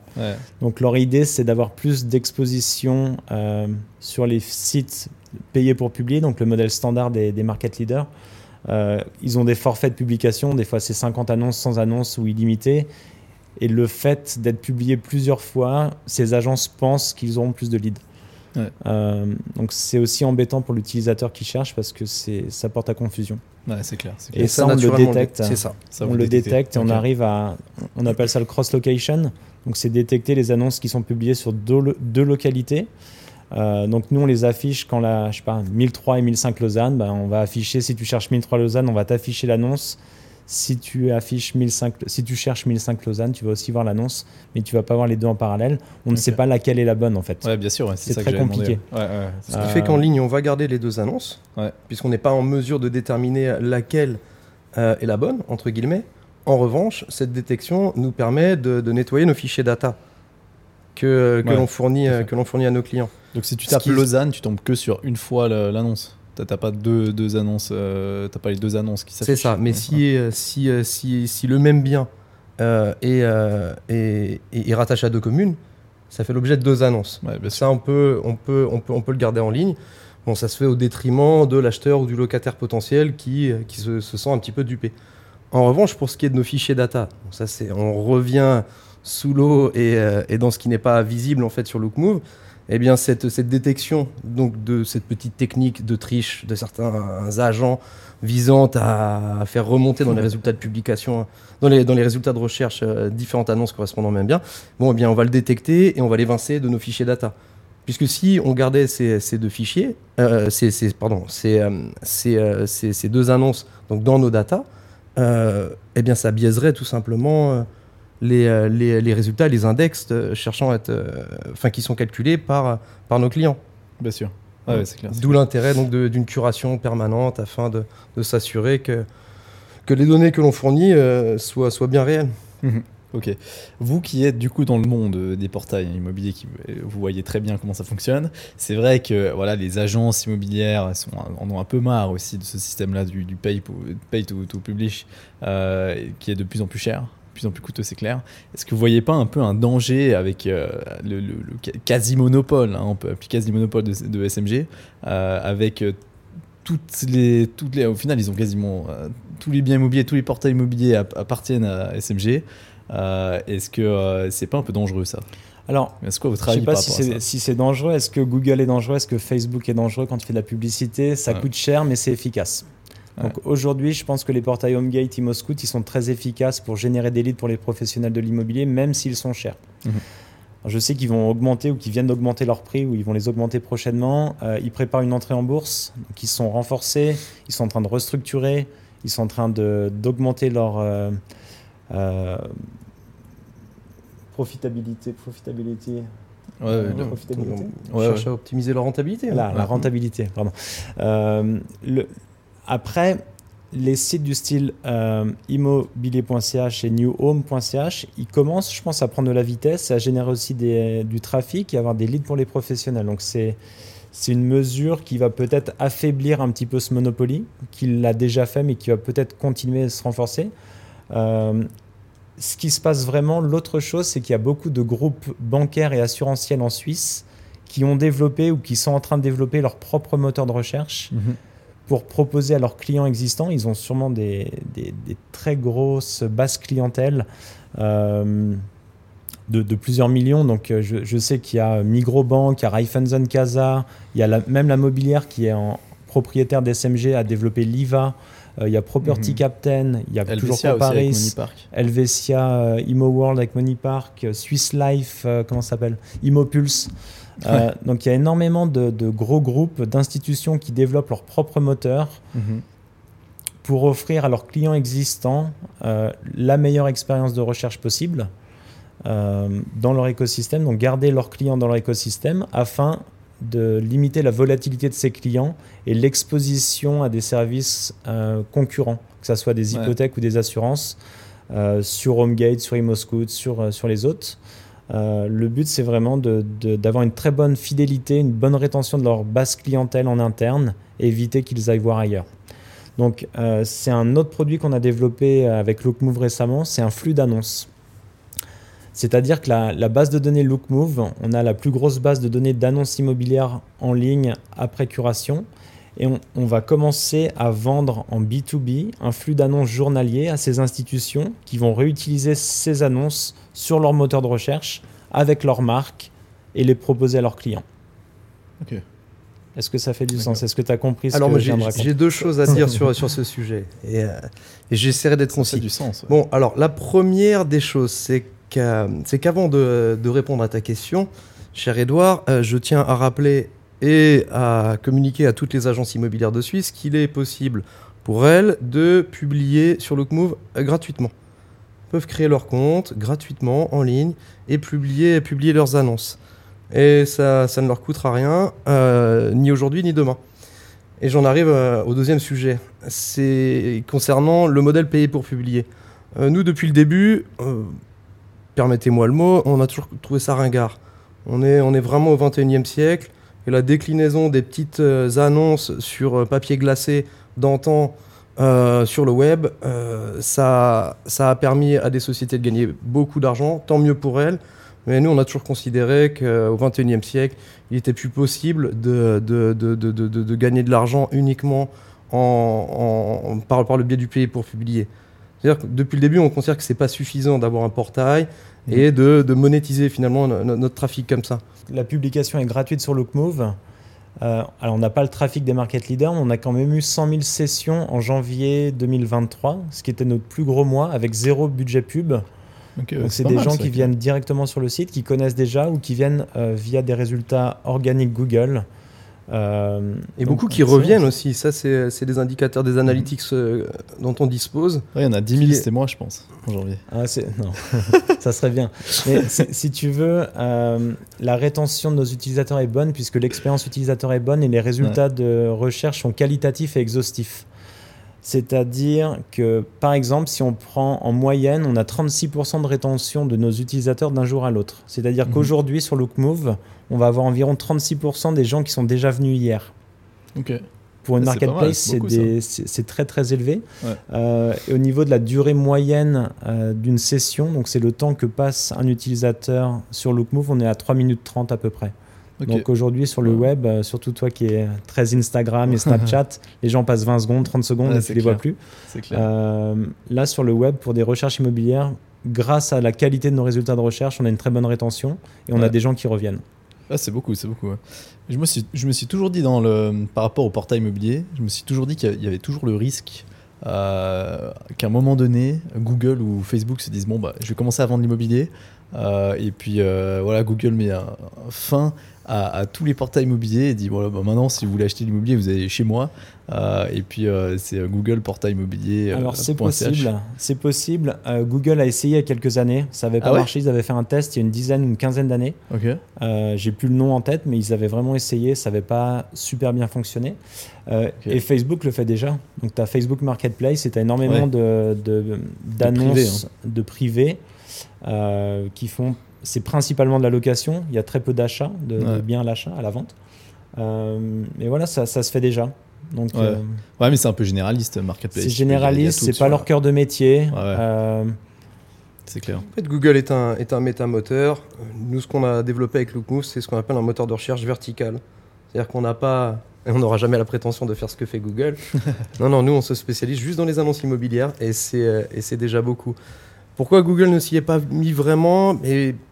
Donc leur idée, c'est d'avoir plus d'exposition euh, sur les sites payés pour publier, donc le modèle standard des, des market leaders. Euh, ils ont des forfaits de publication, des fois c'est 50 annonces sans annonce ou illimité. Et le fait d'être publié plusieurs fois, ces agences pensent qu'ils auront plus de leads. Ouais. Euh, donc c'est aussi embêtant pour l'utilisateur qui cherche parce que ça porte à confusion. Ouais, c'est clair. Et ça, on le détecte. C'est ça. Ça, on le détecte et on arrive à, on appelle ça le cross-location. Donc c'est détecter les annonces qui sont publiées sur deux localités. Euh, donc nous on les affiche quand la, je sais pas, 1003 et 1005 Lausanne, ben, on va afficher, si tu cherches 1003 Lausanne, on va t'afficher l'annonce. Si tu affiches 1005, si tu cherches 1005 Lausanne, tu vas aussi voir l'annonce, mais tu vas pas voir les deux en parallèle. On ne sait pas laquelle est la bonne en fait. Ouais, bien sûr, ouais, c'est très compliqué. Ouais, ouais, Ce qui fait qu'en ligne, on va garder les deux annonces, Ouais. puisqu'on n'est pas en mesure de déterminer laquelle euh, est la bonne, entre guillemets. En revanche, cette détection nous permet de, de nettoyer nos fichiers data que, que Ouais, l'on fournit, tout à euh, fait. que l'on fournit à nos clients. Donc si tu tapes Lausanne, tu tombes que sur une fois l'annonce. T'as pas deux, deux annonces, euh, pas les deux annonces qui C'est s'affichent. ça. Mais Ouais. si, euh, si, euh, si, si le même bien euh, est, euh, est, est- est rattaché à deux communes, ça fait l'objet de deux annonces. Ouais. Ça, on peut, on, peut, on, peut, on peut le garder en ligne. Bon, ça se fait au détriment de l'acheteur ou du locataire potentiel qui, euh, qui se, se sent un petit peu dupé. En revanche, pour ce qui est de nos fichiers data, bon, ça c'est, on revient sous l'eau et, euh, et dans ce qui n'est pas visible en fait sur LookMove, eh bien cette, cette détection donc de cette petite technique de triche de certains agents visant à faire remonter dans les résultats de publication, dans les, dans les résultats de recherche euh, différentes annonces correspondant même bien, bon, eh bien on va le détecter et on va l'évincer de nos fichiers data. Puisque si on gardait ces, ces deux fichiers, euh, ces, ces- pardon, ces, deux annonces donc dans nos data, eh bien ça biaiserait tout simplement les, euh, les, les résultats, les index euh, cherchant à être, euh, enfin qui sont calculés par, par nos clients. Bien sûr. Ouais, c'est D'où l'intérêt donc d'une curation permanente afin de, de s'assurer que, que les données que l'on fournit euh, soient, soient bien réelles. Ok. Vous qui êtes du coup dans le monde des portails immobiliers, qui, vous voyez très bien comment ça fonctionne. C'est vrai que voilà, les agences immobilières sont, en ont un peu marre aussi de ce système-là du, du pay, to, pay to, to publish, euh, qui est de plus en plus cher, plus en plus coûteux, c'est clair. Est-ce que vous voyez pas un peu un danger avec euh, le, le- le ca- quasi-monopole, hein, on peut appeler quasi-monopole de, de SMG, euh, avec euh, toutes les, toutes les, au final, ils ont quasiment euh, tous les biens immobiliers, tous les portails immobiliers app- appartiennent à SMG. Est-ce que c'est pas un peu dangereux ça? Alors, Est-ce quoi votre je sais avis pas si c'est si c'est dangereux. Est-ce que Google est dangereux Est-ce que Facebook est dangereux quand tu fais de la publicité? Ça Ouais. coûte cher, mais c'est efficace. Ouais. Donc aujourd'hui, je pense que les portails HomeGate, ImmoScout, ils sont très efficaces pour générer des leads pour les professionnels de l'immobilier, même s'ils sont chers. Mhm. Je sais qu'ils vont augmenter ou qu'ils viennent d'augmenter leur prix ou ils vont les augmenter prochainement. Euh, ils préparent une entrée en bourse, donc ils sont renforcés, ils sont en train de restructurer, ils sont en train d'augmenter leur euh, euh, profitabilité. Profitability. Ouais, profitabilité. On Ouais, cherche ouais. à optimiser leur rentabilité. hein. La, rentabilité, pardon. Euh, le- après, les sites du style euh, immobilier.ch et newhome.ch, ils commencent, je pense, à prendre de la vitesse, à générer aussi du trafic et avoir des leads pour les professionnels. Donc c'est une mesure qui va peut-être affaiblir un petit peu ce Monopoly, qu'il l'a déjà fait, mais qui va peut-être continuer à se renforcer. Euh, ce qui se passe vraiment, l'autre chose, c'est qu'il y a beaucoup de groupes bancaires et assurantiels en Suisse qui ont développé ou qui sont en train de développer leur propre moteur de recherche Mhm. Pour proposer à leurs clients existants. Ils ont sûrement des, des- des très grosses bases clientèles euh, de, de plusieurs millions. Donc euh, je, je sais qu'il y a Migrobank, il y a Raiffeisen Casa, il y a la- même la mobilière qui est en propriétaire d'SMG a développé Liva. Euh, il y a Property Mhm. Captain, il y a toujours Monipark. Helvetia, euh, Imo World avec Money Park, Swiss Life, comment ça s'appelle Immopulse. Euh, donc il y a énormément de, de gros groupes, d'institutions qui développent leur propre moteur Mhm. pour offrir à leurs clients existants euh, la meilleure expérience de recherche possible euh, dans leur écosystème, donc garder leurs clients dans leur écosystème afin de limiter la volatilité de ces clients et l'exposition à des services concurrents, que ce soit des Ouais. hypothèques ou des assurances, sur HomeGate, sur ImmoScout, sur, sur les autres. Euh, le but, c'est vraiment d'avoir une très bonne fidélité, une bonne rétention de leur base clientèle en interne et éviter qu'ils aillent voir ailleurs. Donc, euh, c'est un autre produit qu'on a développé avec LookMove récemment, c'est un flux d'annonces. C'est-à-dire que la, la base de données LookMove, on a la plus grosse base de données d'annonces immobilières en ligne après curation. Et on, on va commencer à vendre en B2B un flux d'annonces journalier à ces institutions qui vont réutiliser ces annonces sur leur moteur de recherche avec leur marque et les proposer à leurs clients. Ok. Est-ce que ça fait du sens? Est-ce que tu as compris ce Alors, que moi, je viens j'ai de raconter? j'ai deux choses à dire sur, sur ce sujet. Et, euh, et j'essaierai d'être Ça a concis. du sens. ouais. Bon, alors la première des choses, c'est qu'avant de, de répondre à ta question, cher Edouard, euh, je tiens à rappeler et à communiquer à toutes les agences immobilières de Suisse qu'il est possible pour elles de publier sur Lookmove euh, gratuitement. Ils peuvent créer leur compte gratuitement en ligne et publier, publier leurs annonces. Et ça, ça ne leur coûtera rien, euh, ni aujourd'hui ni demain. Et j'en arrive euh, au deuxième sujet. C'est concernant le modèle payé pour publier. Nous, depuis le début, permettez-moi le mot, on a toujours trouvé ça ringard. On est, on est vraiment au 21e siècle et la déclinaison des petites euh, annonces sur euh, papier glacé d'antan euh, sur le web, ça, a permis à des sociétés de gagner beaucoup d'argent, tant mieux pour elles. Mais nous, on a toujours considéré qu'au 21e siècle, il était plus possible de, gagner de l'argent uniquement en, en- par, le biais du payé pour publier. C'est-à-dire que depuis le début, on considère que c'est pas suffisant d'avoir un portail et de, de monétiser finalement no- no- notre trafic comme ça. La publication est gratuite sur Lookmove. Euh, alors, on n'a pas le trafic des market leaders, mais on a quand même eu 100 000 sessions en janvier 2023, ce qui était notre plus gros mois, avec zéro budget pub. Donc, c'est des mal, gens ça, qui viennent directement sur le site, qui connaissent déjà ou qui viennent euh, via des résultats organiques Google. Euh, Et beaucoup qui reviennent aussi. Ça, c'est des indicateurs des analytics euh, dont on dispose. Ouais, il y en a 10 000, Qui est- c'était moi, je pense, en janvier. Ah, non, [laughs] ça serait bien. Mais si si tu veux, euh, la rétention de nos utilisateurs est bonne puisque l'expérience utilisateur est bonne et les résultats de recherche sont qualitatifs et exhaustifs. C'est-à-dire que, par exemple, si on prend en moyenne, on a 36% de rétention de nos utilisateurs d'un jour à l'autre. C'est-à-dire Mhm. qu'aujourd'hui, sur Lookmove, on va avoir environ 36% des gens qui sont déjà venus hier. Ok. Pour une marketplace, c'est très très élevé. Ouais. Euh, et au niveau de la durée moyenne euh, d'une session, donc c'est le temps que passe un utilisateur sur Lookmove, on est à 3 minutes 30 à peu près. Donc aujourd'hui sur le Ouais. web, euh, surtout toi qui es très Instagram et [laughs] Snapchat, les gens passent 20 secondes, 30 secondes Ouais, et tu les vois plus. clair. Euh, là sur le web, pour des recherches immobilières, grâce à la qualité de nos résultats de recherche, on a une très bonne rétention et on a des gens qui reviennent. Ah, c'est beaucoup, c'est beaucoup. Je, me suis, je me suis toujours dit, dans le, par rapport au portail immobilier, je me suis toujours dit qu'il y avait toujours le risque euh, qu'à un moment donné, Google ou Facebook se disent bon, bah, je vais commencer à vendre l'immobilier. Euh, et puis euh, voilà, Google met un, un fin à, à tous les portails immobiliers et dit voilà, bah, maintenant, si vous voulez acheter l'immobilier, vous allez chez moi. Euh, et puis c'est Google portail immobilier. Alors c'est possible, c'est possible. Google a essayé il y a quelques années, ça n'avait pas Ah ouais marché. Ils avaient fait un test il y a une dizaine ou une quinzaine d'années. Ok. Euh, J'ai plus le nom en tête, mais ils avaient vraiment essayé, ça n'avait pas super bien fonctionné. Et Facebook le fait déjà. Donc tu as Facebook Marketplace et tu as énormément Ouais. de- de- d'annonces privés, de privés qui font. C'est principalement de la location, il y a très peu d'achats, de, biens à l'achat, à la vente. Euh, mais voilà, ça, ça se fait déjà. Donc Ouais. euh, Ouais, mais c'est un peu généraliste, Marketplace. c'est généraliste, c'est pas leur cœur de métier. Ouais. Euh, C'est clair. En fait, Google est un, est un métamoteur. Nous, ce qu'on a développé avec Lookmove, c'est ce qu'on appelle un moteur de recherche vertical. C'est-à-dire qu'on n'a pas, et on n'aura jamais la prétention de faire ce que fait Google. [laughs] non, non, nous, on se spécialise juste dans les annonces immobilières et c'est, euh, et c'est déjà beaucoup. Pourquoi Google ne s'y est pas mis vraiment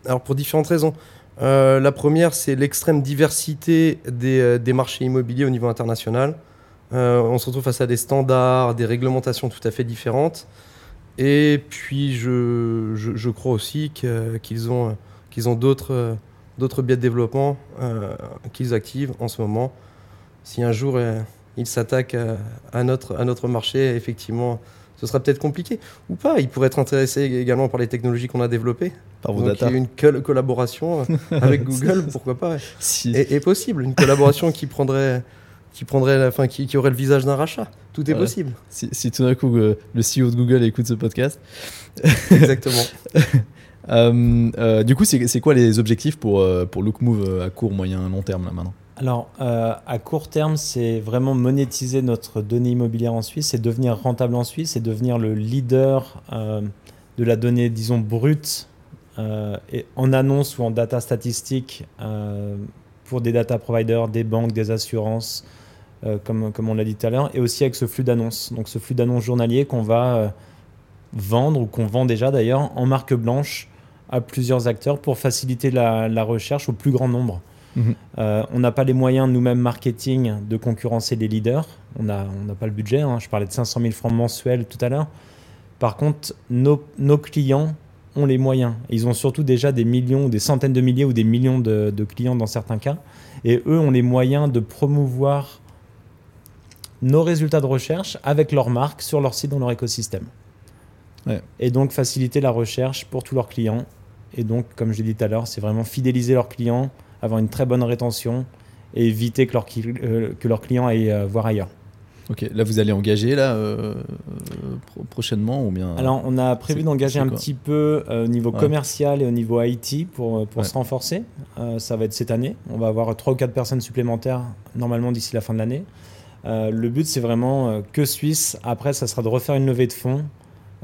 Alors, pour différentes raisons. Euh, la première, c'est l'extrême diversité des, euh, marchés immobiliers au niveau international. Euh, on se retrouve face à des standards, des réglementations tout à fait différentes. Et puis, je, crois aussi qu'ils ont, d'autres, biais de développement qu'ils activent en ce moment. Si un jour ils s'attaquent à notre marché, effectivement, ce sera peut-être compliqué. Ou pas, ils pourraient être intéressés également par les technologies qu'on a développées. Par vos Donc, data. il y a une col- collaboration euh, avec [laughs] Google, pourquoi pas. [laughs] Si. Est, est possible, une collaboration qui prendrait, qui, prendrait la, fin, qui, qui aurait le visage d'un rachat. Tout est possible. Si, si tout d'un coup euh, le CEO de Google écoute ce podcast. [laughs] Exactement. Euh, euh, du coup, c'est quoi les objectifs pour, pour Lookmove à court, moyen, long terme là maintenant? Alors, euh, à court terme, c'est vraiment monétiser notre donnée immobilière en Suisse et devenir rentable en Suisse et devenir le leader euh, de la donnée, disons, brute euh, en annonce ou en data statistique pour des data providers, des banques, des assurances, comme, on l'a dit tout à l'heure, et aussi avec ce flux d'annonces. Donc, ce flux d'annonces journalier qu'on va vendre ou qu'on vend déjà d'ailleurs en marque blanche à plusieurs acteurs pour faciliter la recherche au plus grand nombre. Mhm. Euh, on n'a pas les moyens, nous-mêmes, marketing, de concurrencer les leaders. On n'a on pas le budget. Hein. Je parlais de 500 000 francs mensuels tout à l'heure. Par contre, nos, nos, clients ont les moyens. Ils ont surtout déjà des millions, des centaines de milliers ou des millions de, de clients dans certains cas. Et eux ont les moyens de promouvoir nos résultats de recherche avec leur marque sur leur site dans leur écosystème. Et donc faciliter la recherche pour tous leurs clients. Et donc, comme je l'ai dit tout à l'heure, c'est vraiment fidéliser leurs clients, avoir une très bonne rétention et éviter que, leur, euh, que leurs clients aillent euh, voir ailleurs. Ok, là vous allez engager là euh, prochainement ou bien? Alors on a prévu d'engager un petit peu au niveau commercial et au niveau IT pour, pour se renforcer. ça va être cette année. On va avoir 3 ou 4 personnes supplémentaires normalement d'ici la fin de l'année. le but c'est vraiment que Suisse. Après ça sera de refaire une levée de fonds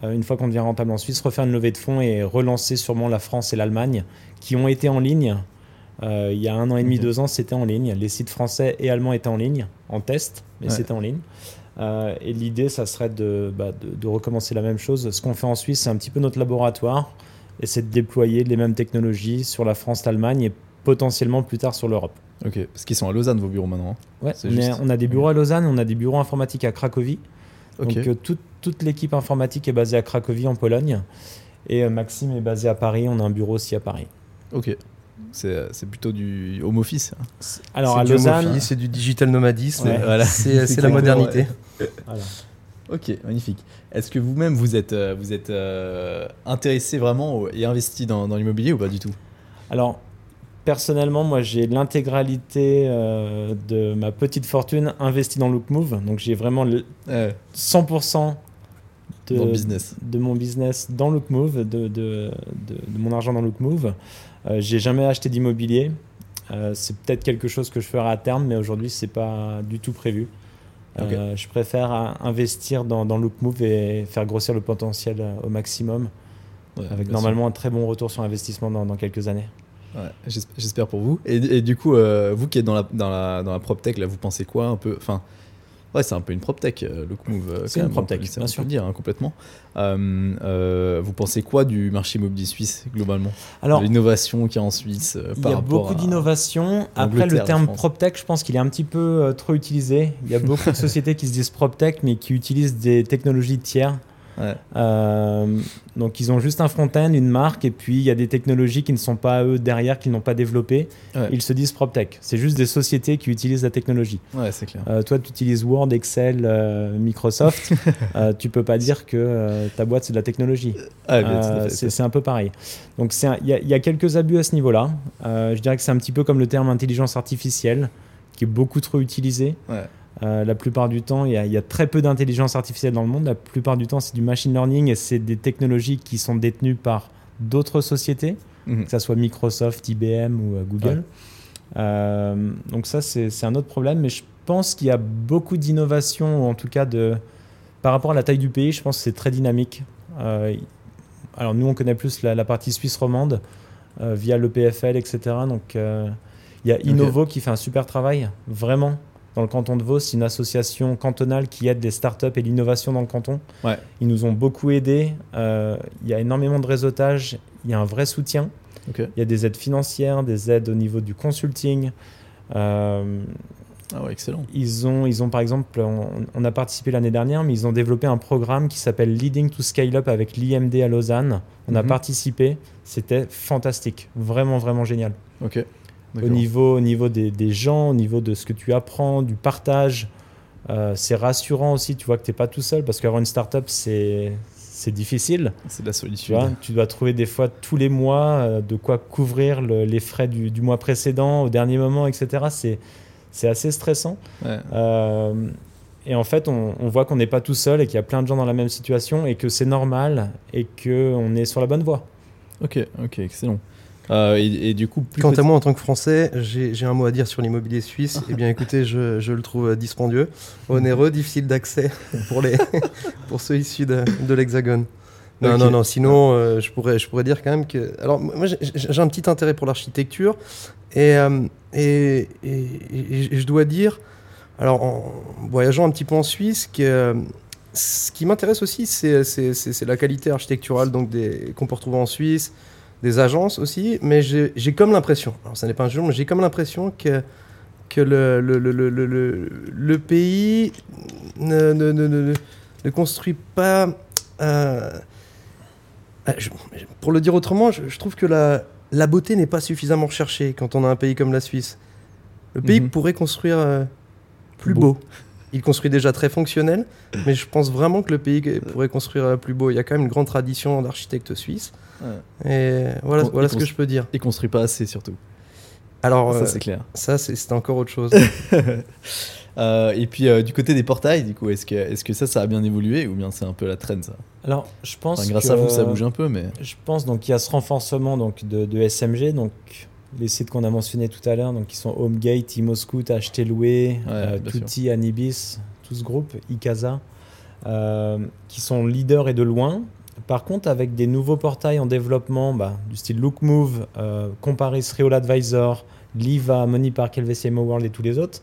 euh, une fois qu'on devient rentable en Suisse, refaire une levée de fonds et relancer sûrement la France et l'Allemagne, qui ont été en ligne. Euh, il y a un an et demi, deux ans, c'était en ligne. Les sites français et allemands étaient en ligne, en test, mais c'était en ligne. Euh, et l'idée, ça serait bah, de, de, recommencer la même chose. Ce qu'on fait en Suisse, c'est un petit peu notre laboratoire, et c'est de déployer les mêmes technologies sur la France, l'Allemagne et potentiellement plus tard sur l'Europe. Ok, parce qu'ils sont à Lausanne, vos bureaux maintenant. Hein. Ouais, on, a des bureaux à Lausanne, on a des bureaux informatiques à Cracovie. Donc tout, toute l'équipe informatique est basée à Cracovie en Pologne. Et euh, Maxime est basé à Paris. On a un bureau aussi à Paris. Ok. C'est euh, plutôt du home office. Hein. Alors à Lausanne, c'est du digital nomadisme. Voilà. [laughs] C'est la modernité. Ok, magnifique. Est-ce que vous-même vous êtes, euh, vous êtes intéressé vraiment et investi dans, dans l'immobilier ou pas du tout? Alors personnellement, moi, j'ai l'intégralité euh, de ma petite fortune investie dans Lookmove. Donc, j'ai vraiment le 100% de, business. de mon business dans Lookmove, de, de, de, mon argent dans Lookmove. Euh, j'ai jamais acheté d'immobilier. Euh, c'est peut-être quelque chose que je ferai à terme, mais aujourd'hui, c'est pas du tout prévu. Euh, je préfère investir dans, dans Lookmove et faire grossir le potentiel au maximum, avec normalement un très bon retour sur investissement dans, dans quelques années. J'espère pour vous. Et, du coup, euh, vous qui êtes dans la, dans la, dans la PropTech, là, vous pensez quoi un peu? Enfin, ouais, c'est un peu une PropTech, euh, le Move. Euh, c'est une PropTech, bien sûr. dire, hein, complètement. vous pensez quoi du marché immobilier suisse, globalement? Alors, l'innovation qu'il y a en Suisse Il y a beaucoup d'innovation. Après, le terme PropTech, je pense qu'il est un petit peu trop utilisé. Il y a beaucoup de [laughs] sociétés qui se disent PropTech, mais qui utilisent des technologies tiers. Euh, donc ils ont juste un front-end, une marque, et puis il y a des technologies qui ne sont pas eux derrière, qu'ils n'ont pas développées. Ils se disent PropTech. C'est juste des sociétés qui utilisent la technologie. Ouais, c'est clair. Euh, toi, tu utilises Word, Excel, euh, Microsoft. [laughs] tu peux pas dire que ta boîte c'est de la technologie. c'est un peu pareil. Donc il y, y, a quelques abus à ce niveau-là. je dirais que c'est un petit peu comme le terme intelligence artificielle, qui est beaucoup trop utilisé. Ouais. Euh, la plupart du temps, il y, a très peu d'intelligence artificielle dans le monde. La plupart du temps, c'est du machine learning et c'est des technologies qui sont détenues par d'autres sociétés, mhm. que ce soit Microsoft, IBM ou euh, Google. Euh, donc ça, c'est un autre problème. Mais je pense qu'il y a beaucoup d'innovation, ou en tout cas de, par rapport à la taille du pays, je pense que c'est très dynamique. alors nous, on connaît plus la, partie suisse romande via l'EPFL, etc. Donc il y a Innovo qui fait un super travail, vraiment dans le canton de Vaud. C'est une association cantonale qui aide les startups et l'innovation dans le canton. Ouais. Ils nous ont beaucoup aidés. Euh, il y a énormément de réseautage. Il y a un vrai soutien. Il y a des aides financières, des aides au niveau du consulting. Euh, ah ouais, excellent. Ils ont, ils ont par exemple, on, a participé l'année dernière, mais ils ont développé un programme qui s'appelle Leading to Scale Up avec l'IMD à Lausanne. On a mhm. participé, c'était fantastique, vraiment, vraiment génial. Ok au niveau, au niveau des, des, gens, au niveau de ce que tu apprends, du partage. Euh, c'est rassurant aussi, tu vois que tu n'es pas tout seul, parce qu'avoir une startup, c'est c'est difficile. C'est de la solitude. Tu, dois trouver des fois tous les mois euh, de quoi couvrir les frais du, du, mois précédent, au dernier moment, etc. C'est assez stressant. Euh, et en fait, on, on voit qu'on n'est pas tout seul et qu'il y a plein de gens dans la même situation et que c'est normal et qu'on est sur la bonne voie. Ok, ok, excellent. Euh, et, du coup, quant à moi en tant que Français, j'ai un mot à dire sur l'immobilier suisse. eh bien, écoutez, je, je, le trouve dispendieux, onéreux, difficile d'accès [laughs] pour les [laughs] pour ceux issus de, de l'Hexagone. Non, non, non. Sinon, euh, je pourrais je pourrais dire quand même que. Alors, moi, j'ai un petit intérêt pour l'architecture euh, et, et, et, je dois dire, alors en voyageant un petit peu en Suisse, que ce qui m'intéresse aussi, c'est la qualité architecturale donc des qu'on peut retrouver en Suisse des agences aussi, mais j'ai comme l'impression, alors ça n'est pas un jeu, mais j'ai comme l'impression que, que le, le, le, le, le- le pays ne, ne, ne, construit pas... euh, euh, je- pour le dire autrement, je, je trouve que la, la beauté n'est pas suffisamment recherchée quand on a un pays comme la Suisse. Le pays Mhm. pourrait construire euh, plus Beau. beau. Il construit déjà très fonctionnel, mais je pense vraiment que le pays pourrait construire plus beau. Il y a quand même une grande tradition d'architectes suisses. Et voilà, Con- voilà ce que je peux dire. Et construit pas assez surtout. Alors, ça euh, c'est clair. ça, c'est encore autre chose. [laughs] Euh, et puis euh, du côté des portails, du coup, est-ce que, est-ce que ça, ça a bien évolué ou bien c'est un peu la traîne ça? Alors, je pense Enfin, Grâce que- à vous, ça bouge un peu, mais Je pense donc qu'il y a ce renforcement donc de, de SMG, donc les sites qu'on a mentionnés tout à l'heure, donc qui sont Homegate, Imoscoot, Acheter Loué, euh, bien sûr. Tutti, Anibis, tout ce groupe, Icasa, euh, qui sont leaders et de loin. Par contre, avec des nouveaux portails en développement, bah, du style LookMove, euh, Comparis, Real Advisor, Liva, Moneypark, LVCMO World et tous les autres,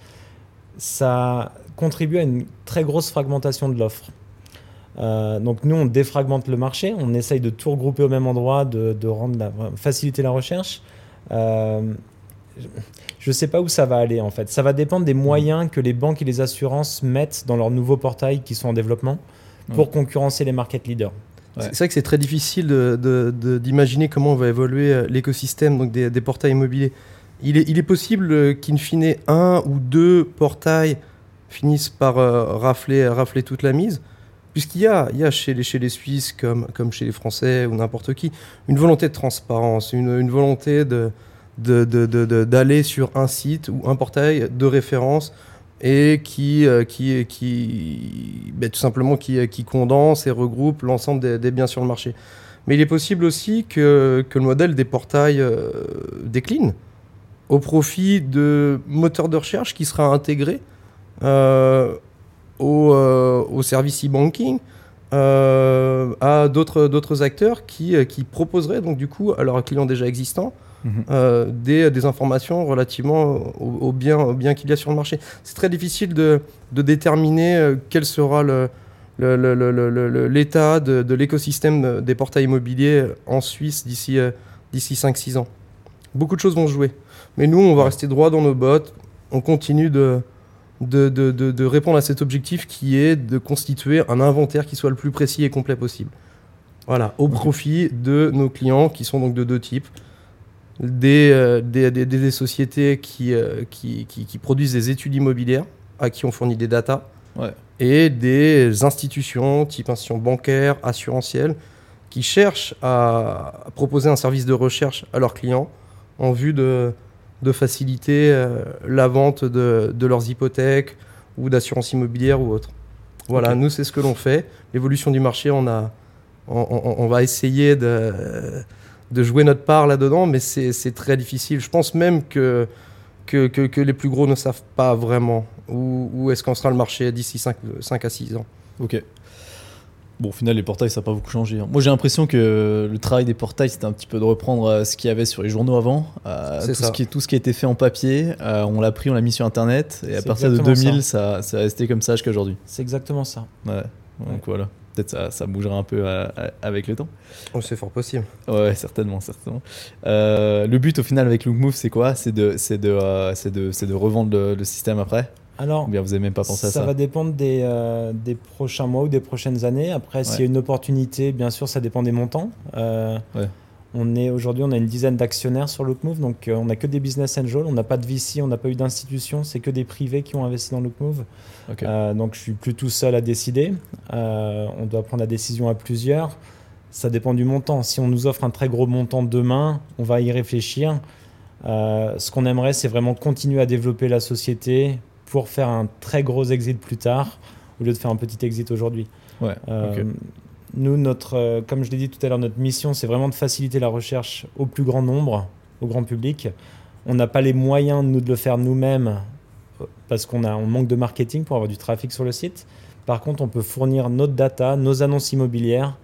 ça contribue à une très grosse fragmentation de l'offre. Euh, donc nous, on défragmente le marché, on essaye de tout regrouper au même endroit, de, de rendre la, faciliter la recherche. Euh, je ne sais pas où ça va aller en fait. Ça va dépendre des moyens que les banques et les assurances mettent dans leurs nouveaux portails qui sont en développement pour Ouais. concurrencer les market leaders. Ouais. C'est vrai que c'est très difficile d'imaginer comment va évoluer euh, l'écosystème donc des, des portails immobiliers. Il est, il est possible euh, qu'in fine, un ou deux portails finissent par euh, rafler, rafler toute la mise, puisqu'il y a, il y a chez, les, chez les Suisses, comme, comme chez les Français ou n'importe qui, une volonté de transparence, une, une volonté de, de- de- de- d'aller sur un site ou un portail de référence et qui, euh, qui, qui ben, tout simplement qui, qui condense et regroupe l'ensemble des, des biens sur le marché. Mais il est possible aussi que, que le modèle des portails euh, décline au profit de moteurs de recherche qui sera intégré euh, au, euh, au service e-banking, euh, à d'autres d'autres acteurs qui, euh, qui proposeraient donc du coup à leurs clients déjà existants Mhm. euh, des, des informations relativement aux au biens au bien qu'il y a sur le marché. C'est très difficile de, de déterminer euh, quel sera le- le- le- l'état de, de l'écosystème des portails immobiliers en Suisse d'ici euh, d'ici 5-6 ans. Beaucoup de choses vont jouer. Mais nous, on va rester droit dans nos bottes. On continue de, de, de- de- de répondre à cet objectif qui est de constituer un inventaire qui soit le plus précis et complet possible. Voilà, au profit de nos clients qui sont donc de deux types. Des, euh, des, des- des sociétés qui, euh, qui, qui- qui produisent des études immobilières, à qui on fournit des datas, Ouais. et des institutions, type institutions bancaires, assurantielles, qui cherchent à, à proposer un service de recherche à leurs clients en vue de, de faciliter euh, la vente de, de leurs hypothèques ou d'assurances immobilières ou autres. Voilà, nous c'est ce que l'on fait. L'évolution du marché, on, a, on, on- on va essayer de, de jouer notre part là-dedans, mais c'est c'est très difficile. Je pense même que, que, que- que les plus gros ne savent pas vraiment où, où est-ce qu'en sera le marché d'ici 5, à 6 ans. Ok. Bon, au final, les portails, ça n'a pas beaucoup changé. hein. Moi, j'ai l'impression que le travail des portails, c'était un petit peu de reprendre euh, ce qu'il y avait sur les journaux avant. Euh, tout, ça. ce qui, tout ce qui a été fait en papier, euh, on l'a pris, on l'a mis sur Internet. Et à partir de exactement 2000, ça, ça est resté comme ça jusqu'à aujourd'hui. C'est exactement ça. Ouais. Donc Ouais. voilà. Peut-être ça, ça bougera un peu avec le temps. Oh, c'est fort possible. Ouais, certainement, certainement. Euh, le but au final avec Lookmove, c'est quoi? C'est de, de, de, de revendre le, le système après Alors, bien vous n'avez même pas pensé à ça va dépendre des, euh, des prochains mois ou des prochaines années. Après, s'il y a une opportunité, bien sûr, ça dépend des montants. Euh, Ouais. On est aujourd'hui, on a une dizaine d'actionnaires sur Lookmove, donc euh, on n'a que des business angels, on n'a pas de VC, on n'a pas eu d'institution, c'est que des privés qui ont investi dans Lookmove. Ok. Donc je suis plus tout seul à décider. On doit prendre la décision à plusieurs. Ça dépend du montant. Si on nous offre un très gros montant demain, on va y réfléchir. Ce qu'on aimerait, c'est vraiment continuer à développer la société pour faire un très gros exit plus tard, au lieu de faire un petit exit aujourd'hui. Ouais, Euh. Nous, notre, euh, comme je l'ai dit tout à l'heure, notre mission, c'est vraiment de faciliter la recherche au plus grand nombre, au grand public. On n'a pas les moyens, nous, de le faire nous-mêmes euh, parce qu'on on manque de marketing pour avoir du trafic sur le site. Par contre, on peut fournir notre data, nos annonces immobilières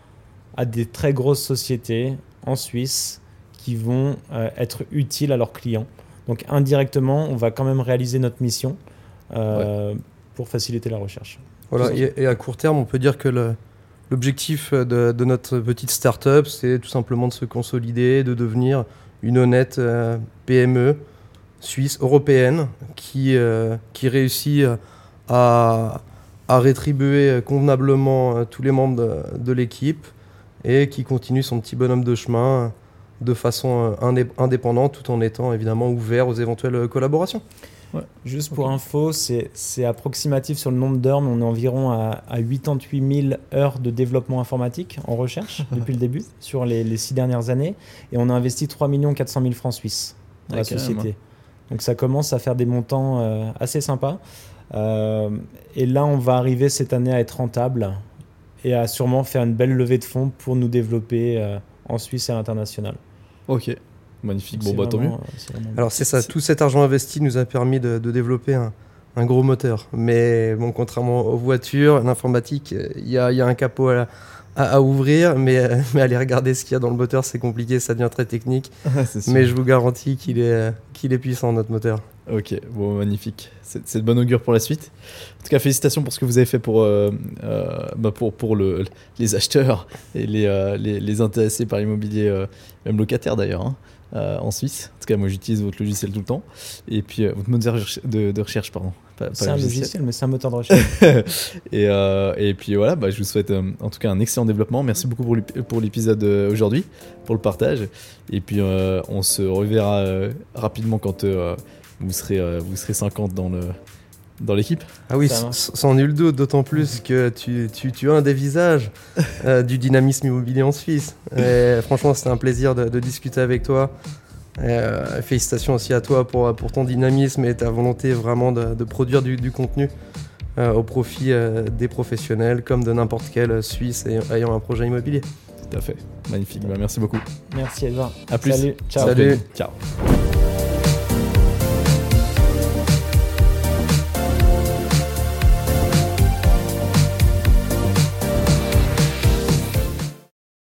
à des très grosses sociétés en Suisse qui vont euh, être utiles à leurs clients. Donc indirectement, on va quand même réaliser notre mission euh, pour faciliter la recherche. Voilà, et, et à court terme, on peut dire que L'objectif de, de notre petite start-up, c'est tout simplement de se consolider, de devenir une honnête euh, PME suisse européenne qui, euh, qui réussit à, à rétribuer convenablement tous les membres de, de l'équipe et qui continue son petit bonhomme de chemin de façon indépendante tout en étant évidemment ouvert aux éventuelles collaborations. Ouais. Juste pour info, c'est approximatif sur le nombre d'heures, mais on est environ à, à, 88 000 heures de développement informatique en recherche [laughs] depuis le début, sur les, les, six dernières années. Et on a investi 3 400 000 francs suisses dans la société. Donc ça commence à faire des montants euh, assez sympas. Euh, et là, on va arriver cette année à être rentable et à sûrement faire une belle levée de fonds pour nous développer euh, en Suisse et à l'international. Ok, Magnifique, bon bah tant mieux. Alors c'est ça, tout cet argent investi nous a permis de, de développer un, un, gros moteur. Mais bon, contrairement aux voitures, l'informatique, il y a, y a, un capot à, à, à ouvrir, mais, [laughs] mais, aller regarder ce qu'il y a dans le moteur, c'est compliqué, ça devient très technique. [laughs] mais je vous garantis qu'il est, qu'il est puissant notre moteur. Ok, bon magnifique, c'est de bonne augure pour la suite. En tout cas, félicitations pour ce que vous avez fait pour, euh, euh, bah pour, pour le, les acheteurs et les, euh, les, les, intéressés par l'immobilier, euh, même locataires d'ailleurs. Hein. Euh, en Suisse. En tout cas, moi j'utilise votre logiciel tout le temps. Et puis, euh, votre moteur de, de, recherche, pardon. C'est un logiciel. logiciel, mais c'est un moteur de [laughs] recherche. et, euh, et, puis voilà, bah, je vous souhaite en tout cas un excellent développement. Merci beaucoup pour l'épisode aujourd'hui, pour le partage. Et puis on se reverra rapidement quand vous, serez, vous serez 50 dans le, dans l'équipe Ah oui, sans nul doute, d'autant plus que tu, tu, tu, as un des visages euh, du dynamisme immobilier en Suisse. Et franchement, c'était un plaisir de, de, discuter avec toi. Et, euh, félicitations aussi à toi pour, pour ton dynamisme et ta volonté vraiment de, de produire du, du contenu euh, au profit euh, des professionnels comme de n'importe quel Suisse ayant un projet immobilier. Tout à fait, magnifique. Bah, merci beaucoup. Merci Edouard. À plus. Salut. Ciao. Salut. Ciao.